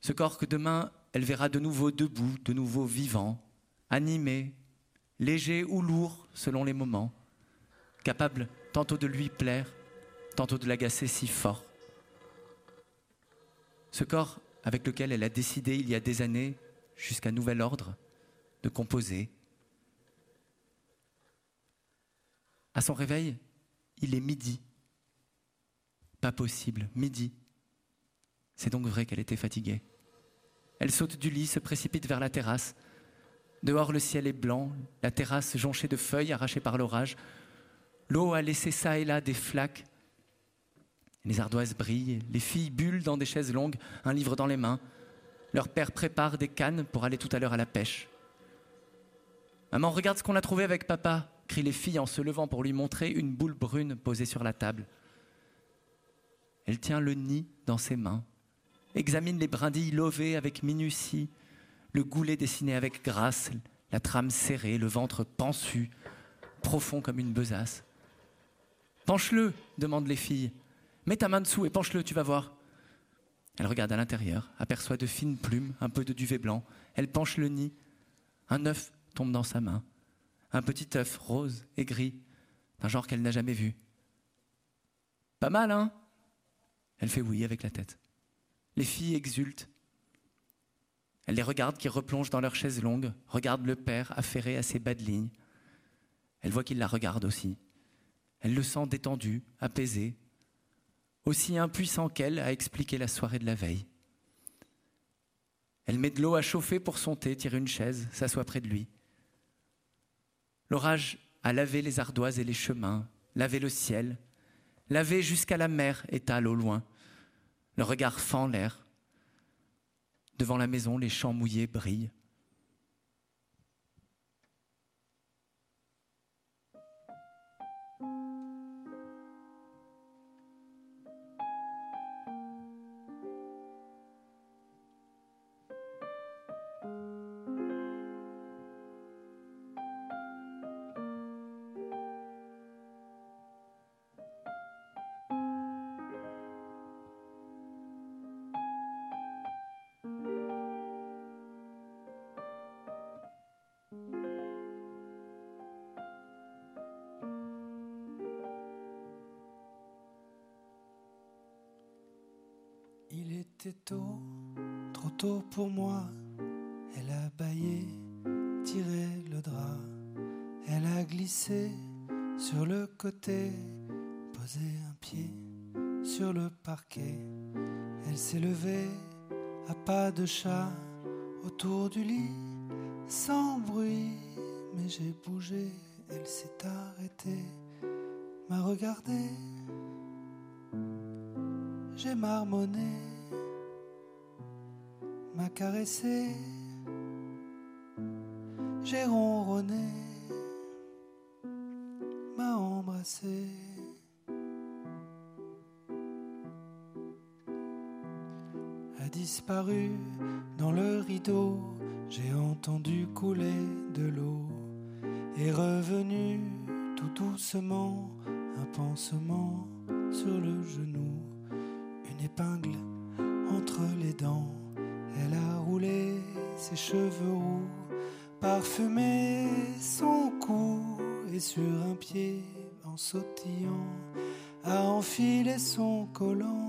ce corps que demain elle verra de nouveau debout, de nouveau vivant, animé, léger ou lourd selon les moments, capable tantôt de lui plaire, tantôt de l'agacer si fort. Ce corps avec lequel elle a décidé il y a des années, jusqu'à nouvel ordre, de composer. À son réveil, il est midi. Pas possible, midi. C'est donc vrai qu'elle était fatiguée. Elle saute du lit, se précipite vers la terrasse. Dehors, le ciel est blanc, la terrasse jonchée de feuilles arrachées par l'orage. L'eau a laissé ça et là des flaques. Les ardoises brillent, les filles bullent dans des chaises longues, un livre dans les mains. Leur père prépare des cannes pour aller tout à l'heure à la pêche. Maman, regarde ce qu'on a trouvé avec papa, crient les filles en se levant pour lui montrer une boule brune posée sur la table. Elle tient le nid dans ses mains, examine les brindilles lovées avec minutie, le goulet dessiné avec grâce, la trame serrée, le ventre pensu, profond comme une besace. Penche-le, demandent les filles. Mets ta main dessous et penche-le, tu vas voir. Elle regarde à l'intérieur, aperçoit de fines plumes, un peu de duvet blanc. Elle penche le nid, Un œuf tombe dans sa main. Un petit œuf rose et gris, d'un genre qu'elle n'a jamais vu. Pas mal, hein? Elle fait oui avec la tête. Les filles exultent. Elle les regarde qui replongent dans leur chaise longue, regarde le père affairé à ses bas de ligne. Elle voit qu'il la regarde aussi. Elle le sent détendu, apaisé, aussi impuissant qu'elle à expliquer la soirée de la veille. Elle met de l'eau à chauffer pour son thé, tire une chaise, s'assoit près de lui. L'orage a lavé les ardoises et les chemins, lavé le ciel, lavé jusqu'à la mer étale au loin. Le regard fend l'air. Devant la maison, les champs mouillés brillent. Il était tôt, trop tôt pour moi. Elle a baillé, tiré le drap. Elle a glissé sur le côté, posé un pied sur le parquet. Elle s'est levée à pas de chat autour du lit, sans bruit. Mais j'ai bougé, elle s'est arrêtée, m'a regardé. J'ai marmonné, m'a caressé, j'ai ronronné, m'a embrassé. A disparu dans le rideau, j'ai entendu couler de l'eau, est revenu tout doucement, un pansement sur le genou une épingle entre les dents. Elle a roulé ses cheveux roux, parfumé son cou et sur un pied en sautillant a enfilé son collant.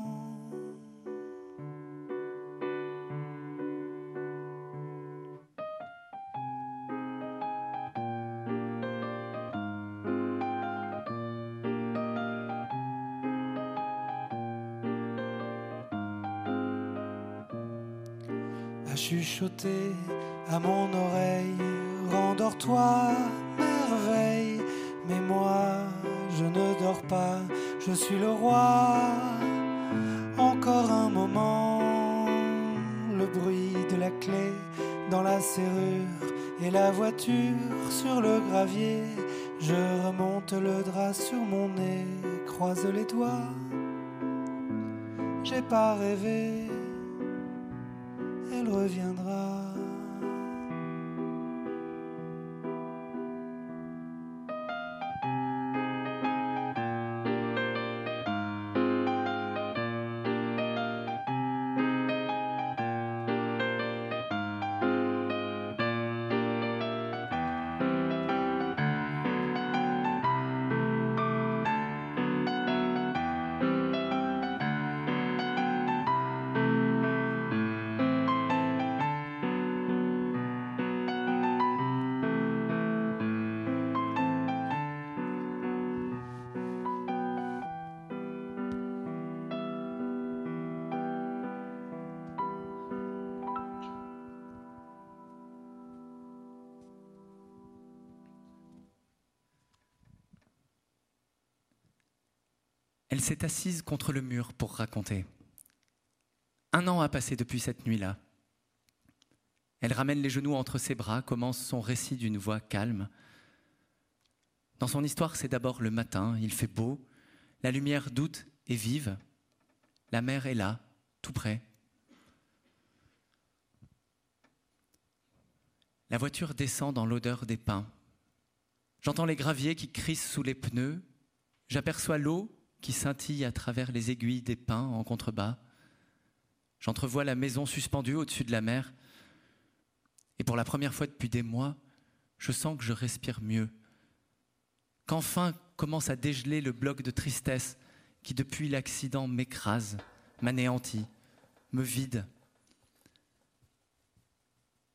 Rêvé, elle reviendra. S'est assise contre le mur pour raconter. Un an a passé depuis cette nuit-là. Elle ramène les genoux entre ses bras, commence son récit d'une voix calme. Dans son histoire, c'est d'abord le matin, il fait beau, la lumière doute et vive, la mer est là, tout près. La voiture descend dans l'odeur des pins. J'entends les graviers qui crissent sous les pneus, j'aperçois l'eau qui scintille à travers les aiguilles des pins en contrebas. J'entrevois la maison suspendue au-dessus de la mer. Et pour la première fois depuis des mois, je sens que je respire mieux. Qu'enfin commence à dégeler le bloc de tristesse qui, depuis l'accident, m'écrase, m'anéantit, me vide.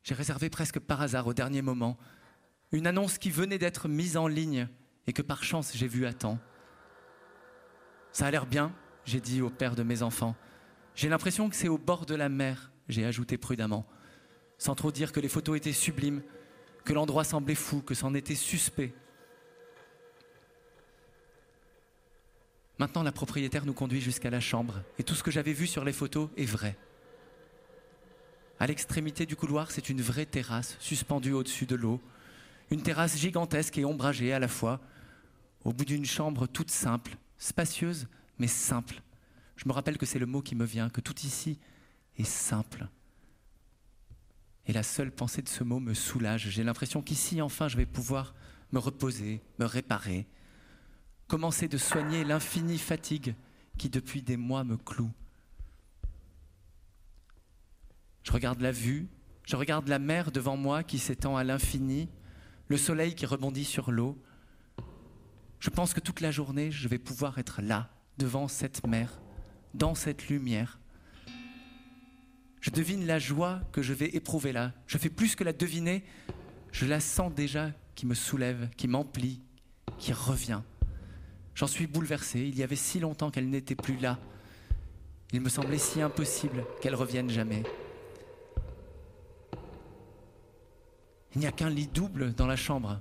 J'ai réservé presque par hasard au dernier moment une annonce qui venait d'être mise en ligne et que par chance j'ai vue à temps. Ça a l'air bien, j'ai dit au père de mes enfants. J'ai l'impression que c'est au bord de la mer, j'ai ajouté prudemment, sans trop dire que les photos étaient sublimes, que l'endroit semblait fou, que c'en était suspect. Maintenant, la propriétaire nous conduit jusqu'à la chambre, et tout ce que j'avais vu sur les photos est vrai. À l'extrémité du couloir, c'est une vraie terrasse suspendue au-dessus de l'eau, une terrasse gigantesque et ombragée à la fois, au bout d'une chambre toute simple, spacieuse mais simple. Je me rappelle que c'est le mot qui me vient, que tout ici est simple. Et la seule pensée de ce mot me soulage. J'ai l'impression qu'ici, enfin, je vais pouvoir me reposer, me réparer, commencer de soigner l'infinie fatigue qui depuis des mois me cloue. Je regarde la vue, je regarde la mer devant moi qui s'étend à l'infini, le soleil qui rebondit sur l'eau. Je pense que toute la journée, je vais pouvoir être là, devant cette mer, dans cette lumière. Je devine la joie que je vais éprouver là. Je fais plus que la deviner, je la sens déjà qui me soulève, qui m'emplit, qui revient. J'en suis bouleversé. Il y avait si longtemps qu'elle n'était plus là. Il me semblait si impossible qu'elle revienne jamais. Il n'y a qu'un lit double dans la chambre.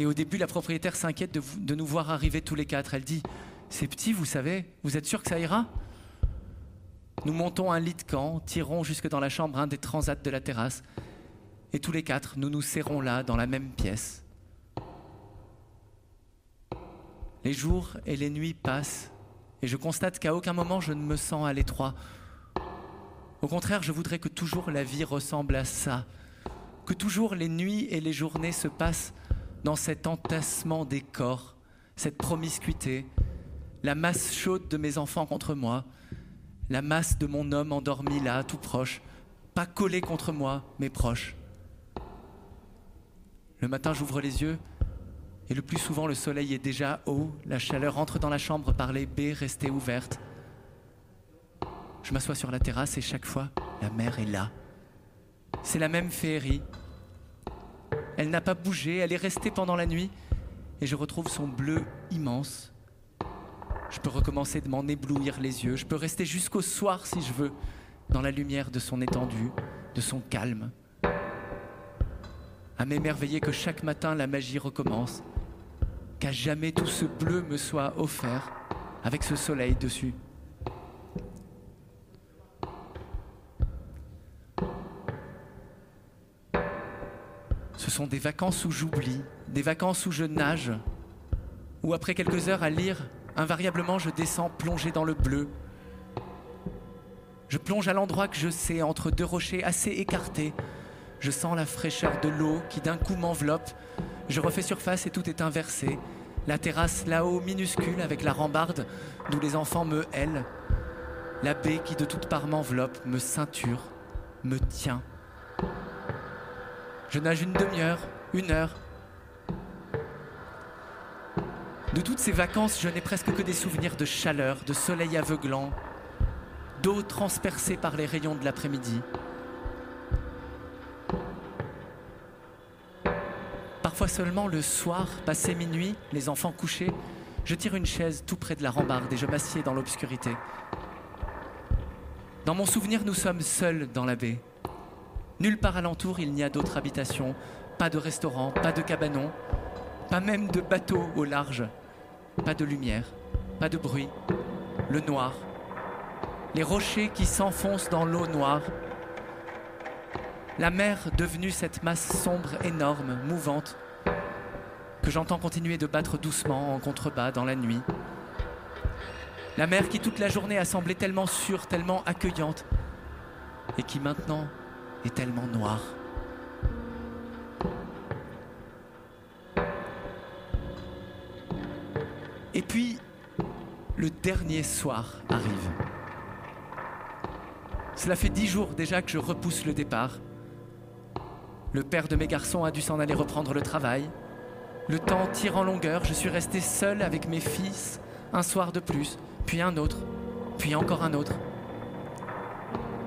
Et au début, la propriétaire s'inquiète de, nous voir arriver tous les quatre. Elle dit C'est petit, vous savez, vous êtes sûr que ça ira? Nous montons un lit de camp, tirons jusque dans la chambre un des transats de la terrasse. Et tous les quatre, nous nous serrons là, dans la même pièce. Les jours et les nuits passent et je constate qu'à aucun moment je ne me sens à l'étroit. Au contraire, je voudrais que toujours la vie ressemble à ça, que toujours les nuits et les journées se passent dans cet entassement des corps, cette promiscuité, la masse chaude de mes enfants contre moi, la masse de mon homme endormi là, tout proche, pas collé contre moi, mais proche. Le matin, j'ouvre les yeux et le plus souvent, le soleil est déjà haut, la chaleur entre dans la chambre par les baies restées ouvertes. Je m'assois sur la terrasse et chaque fois, la mer est là. C'est la même féerie. Elle n'a pas bougé, elle est restée pendant la nuit et je retrouve son bleu immense. Je peux recommencer de m'en éblouir les yeux, je peux rester jusqu'au soir si je veux, dans la lumière de son étendue, de son calme. À m'émerveiller que chaque matin la magie recommence, qu'à jamais tout ce bleu me soit offert avec ce soleil dessus. Ce sont des vacances où j'oublie, des vacances où je nage, où après quelques heures à lire, invariablement je descends plongé dans le bleu. Je plonge à l'endroit que je sais, entre deux rochers assez écartés. Je sens la fraîcheur de l'eau qui d'un coup m'enveloppe. Je refais surface et tout est inversé. La terrasse là-haut minuscule avec la rambarde d'où les enfants me hèlent. La baie qui de toutes parts m'enveloppe, me ceinture, me tient. Je nage une demi-heure, une heure. De toutes ces vacances, je n'ai presque que des souvenirs de chaleur, de soleil aveuglant, d'eau transpercée par les rayons de l'après-midi. Parfois seulement le soir, passé minuit, les enfants couchés, je tire une chaise tout près de la rambarde et je m'assieds dans l'obscurité. Dans mon souvenir, nous sommes seuls dans la baie. Nulle part alentour, il n'y a d'autres habitations, pas de restaurant, pas de cabanon, pas même de bateau au large, pas de lumière, pas de bruit, le noir, les rochers qui s'enfoncent dans l'eau noire, la mer devenue cette masse sombre, énorme, mouvante, que j'entends continuer de battre doucement en contrebas dans la nuit. La mer qui toute la journée a semblé tellement sûre, tellement accueillante, et qui maintenant est tellement noire. Et puis, le dernier soir arrive. Cela fait dix jours déjà que je repousse le départ. Le père de mes garçons a dû s'en aller reprendre le travail. Le temps tire en longueur, je suis resté seul avec mes fils un soir de plus, puis un autre, puis encore un autre.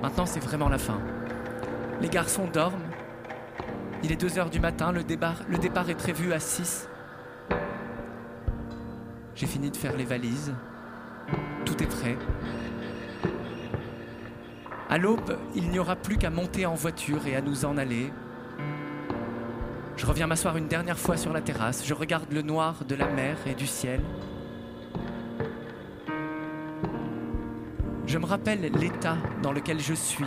Maintenant, c'est vraiment la fin. Les garçons dorment. Il est 2 heures du matin, le départ, le départ est prévu à 6. J'ai fini de faire les valises. Tout est prêt. À l'aube, il n'y aura plus qu'à monter en voiture et à nous en aller. Je reviens m'asseoir une dernière fois sur la terrasse. Je regarde le noir de la mer et du ciel. Je me rappelle l'état dans lequel je suis,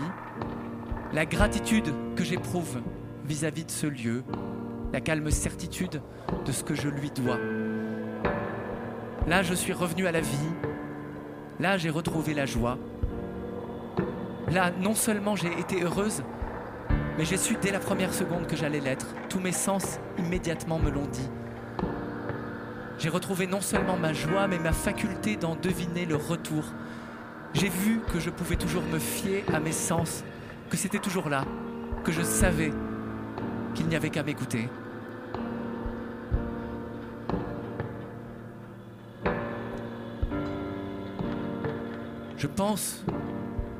la gratitude que j'éprouve vis-à-vis de ce lieu, la calme certitude de ce que je lui dois. Là, je suis revenu à la vie. Là, j'ai retrouvé la joie. Là, non seulement j'ai été heureuse, mais j'ai su dès la première seconde que j'allais l'être. Tous mes sens immédiatement me l'ont dit. J'ai retrouvé non seulement ma joie, mais ma faculté d'en deviner le retour. J'ai vu que je pouvais toujours me fier à mes sens, que c'était toujours là, que je savais qu'il n'y avait qu'à m'écouter. Je pense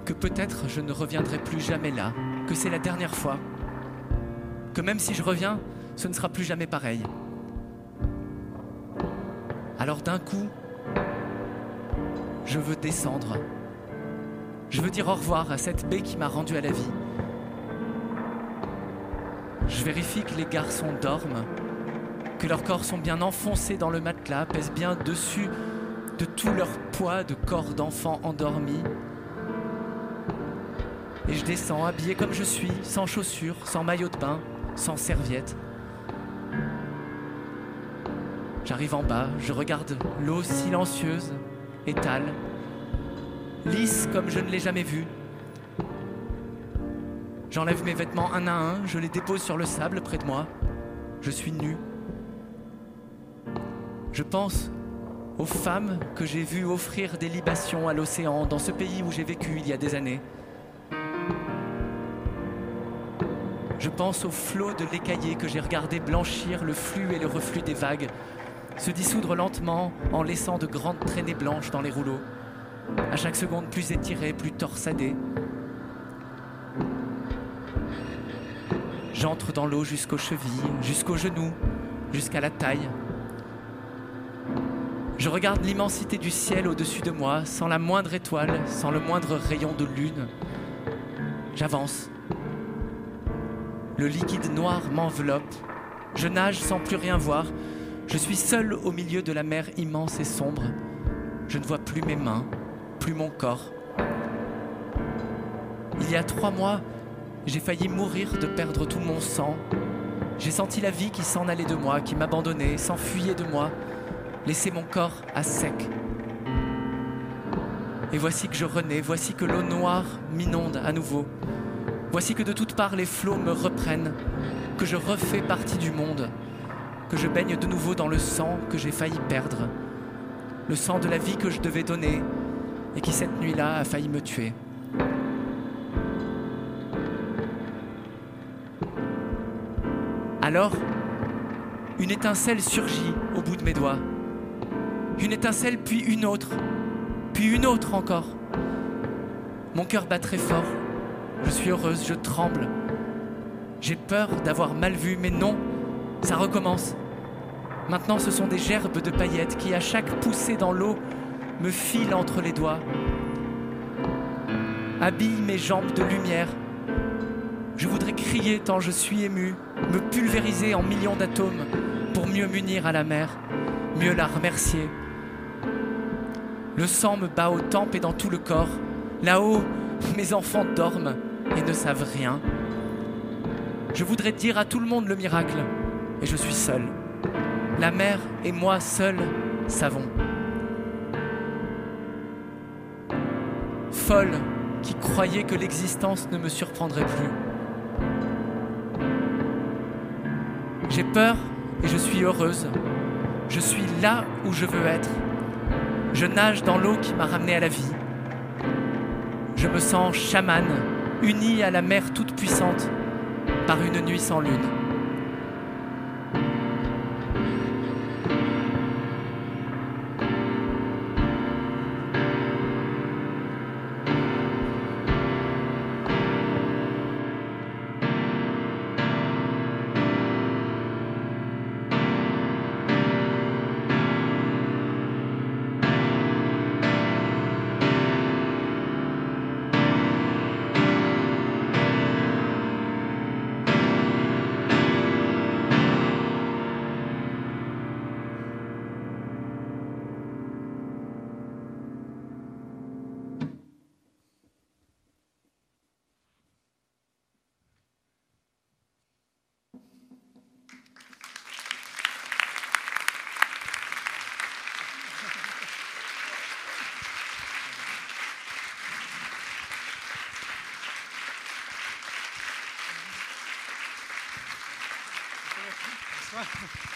que peut-être je ne reviendrai plus jamais là, que c'est la dernière fois, que même si je reviens, ce ne sera plus jamais pareil. Alors d'un coup, je veux descendre. Je veux dire au revoir à cette baie qui m'a rendu à la vie. Je vérifie que les garçons dorment, que leurs corps sont bien enfoncés dans le matelas, pèsent bien dessus de tout leur poids de corps d'enfants endormis. Et je descends habillé comme je suis, sans chaussures, sans maillot de bain, sans serviette. J'arrive en bas, je regarde l'eau silencieuse, étale, lisse comme je ne l'ai jamais vue. J'enlève mes vêtements un à un, je les dépose sur le sable près de moi. Je suis nu. Je pense aux femmes que j'ai vues offrir des libations à l'océan dans ce pays où j'ai vécu il y a des années. Je pense aux flots de l'écaillé que j'ai regardé blanchir le flux et le reflux des vagues, se dissoudre lentement en laissant de grandes traînées blanches dans les rouleaux, à chaque seconde plus étirées, plus torsadées. J'entre dans l'eau jusqu'aux chevilles, jusqu'aux genoux, jusqu'à la taille. Je regarde l'immensité du ciel au-dessus de moi, sans la moindre étoile, sans le moindre rayon de lune. J'avance. Le liquide noir m'enveloppe. Je nage sans plus rien voir. Je suis seul au milieu de la mer immense et sombre. Je ne vois plus mes mains, mon corps. Il y a trois mois, j'ai failli mourir de perdre tout mon sang. J'ai senti la vie qui s'en allait de moi, qui m'abandonnait, s'enfuyait de moi, laissait mon corps à sec. Et voici que je renais, voici que l'eau noire m'inonde à nouveau. Voici que de toutes parts les flots me reprennent, que je refais partie du monde, que je baigne de nouveau dans le sang que j'ai failli perdre, le sang de la vie que je devais donner et qui cette nuit-là a failli me tuer. Alors, une étincelle surgit au bout de mes doigts. Une étincelle, puis une autre, puis une autre encore. Mon cœur bat très fort. Je suis heureuse, je tremble. J'ai peur d'avoir mal vu, mais non, ça recommence. Maintenant, ce sont des gerbes de paillettes qui, à chaque poussée dans l'eau, me filent entre les doigts, habillent mes jambes de lumière. Je voudrais crier tant je suis ému, me pulvériser en millions d'atomes pour mieux m'unir à la mer, mieux la remercier. Le sang me bat aux tempes et dans tout le corps. Là-haut, mes enfants dorment et ne savent rien. Je voudrais dire à tout le monde le miracle, et je suis seul. La mer et moi seuls savons. Folle qui croyait que l'existence ne me surprendrait plus. J'ai peur et je suis heureuse. Je suis là où je veux être. Je nage dans l'eau qui m'a ramené à la vie. Je me sens chamane, unie à la mer toute puissante, par une nuit sans lune. Right.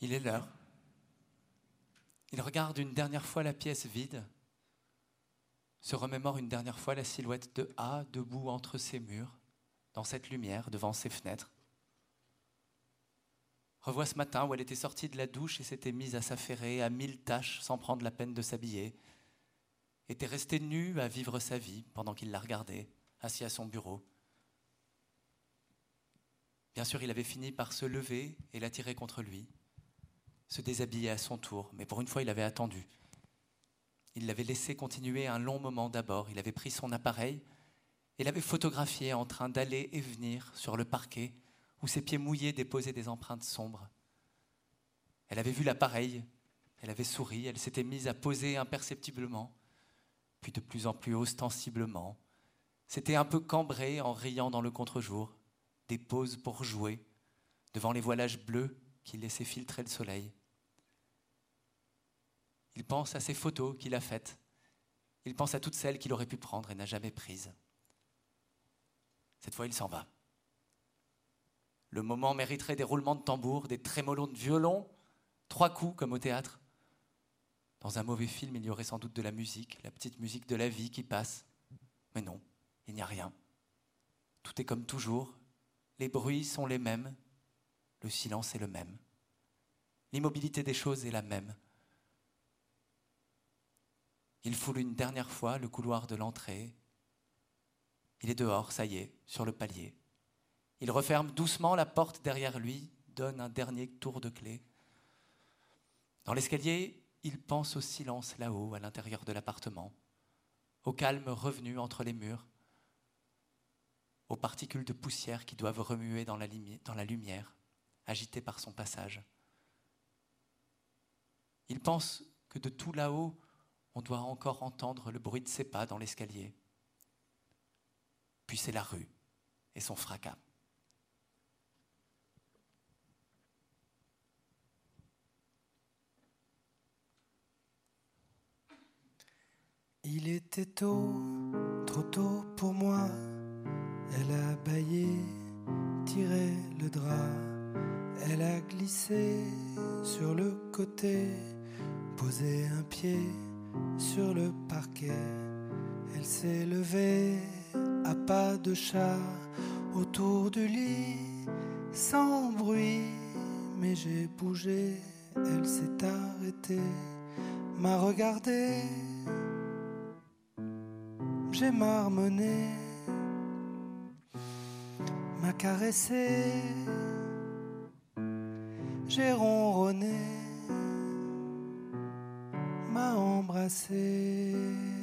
Il est l'heure. Il regarde une dernière fois la pièce vide, se remémore une dernière fois la silhouette de A debout entre ses murs, dans cette lumière, devant ses fenêtres. Revoit ce matin où elle était sortie de la douche et s'était mise à s'affairer à mille tâches sans prendre la peine de s'habiller, était restée nue à vivre sa vie pendant qu'il la regardait, assis à son bureau. Bien sûr, il avait fini par se lever et l'attirer contre lui se déshabiller à son tour, mais pour une fois il avait attendu. Il l'avait laissé continuer un long moment d'abord, il avait pris son appareil et l'avait photographié en train d'aller et venir sur le parquet où ses pieds mouillés déposaient des empreintes sombres. Elle avait vu l'appareil, elle avait souri, elle s'était mise à poser imperceptiblement, puis de plus en plus ostensiblement. C'était un peu cambré en riant dans le contre-jour, des poses pour jouer, devant les voilages bleus qui laissaient filtrer le soleil. Il pense à ces photos qu'il a faites. Il pense à toutes celles qu'il aurait pu prendre et n'a jamais prises. Cette fois, il s'en va. Le moment mériterait des roulements de tambour, des trémolos de violon, trois coups comme au théâtre. Dans un mauvais film, il y aurait sans doute de la musique, la petite musique de la vie qui passe. Mais non, il n'y a rien. Tout est comme toujours. Les bruits sont les mêmes. Le silence est le même. L'immobilité des choses est la même. Il foule une dernière fois le couloir de l'entrée. Il est dehors, ça y est, sur le palier. Il referme doucement la porte derrière lui, donne un dernier tour de clé. Dans l'escalier, il pense au silence là-haut, à l'intérieur de l'appartement, au calme revenu entre les murs, aux particules de poussière qui doivent remuer dans la, dans la lumière, agitées par son passage. Il pense que de tout là-haut, on doit encore entendre le bruit de ses pas dans l'escalier. Puis c'est la rue et son fracas. Il était tôt, trop tôt pour moi. Elle a baillé, tiré le drap. Elle a glissé sur le côté, posé un pied sur le parquet. Elle s'est levée à pas de chat autour du lit, sans bruit. Mais j'ai bougé, elle s'est arrêtée, m'a regardé. J'ai marmonné, m'a caressé, j'ai ronronné m'a embrassé.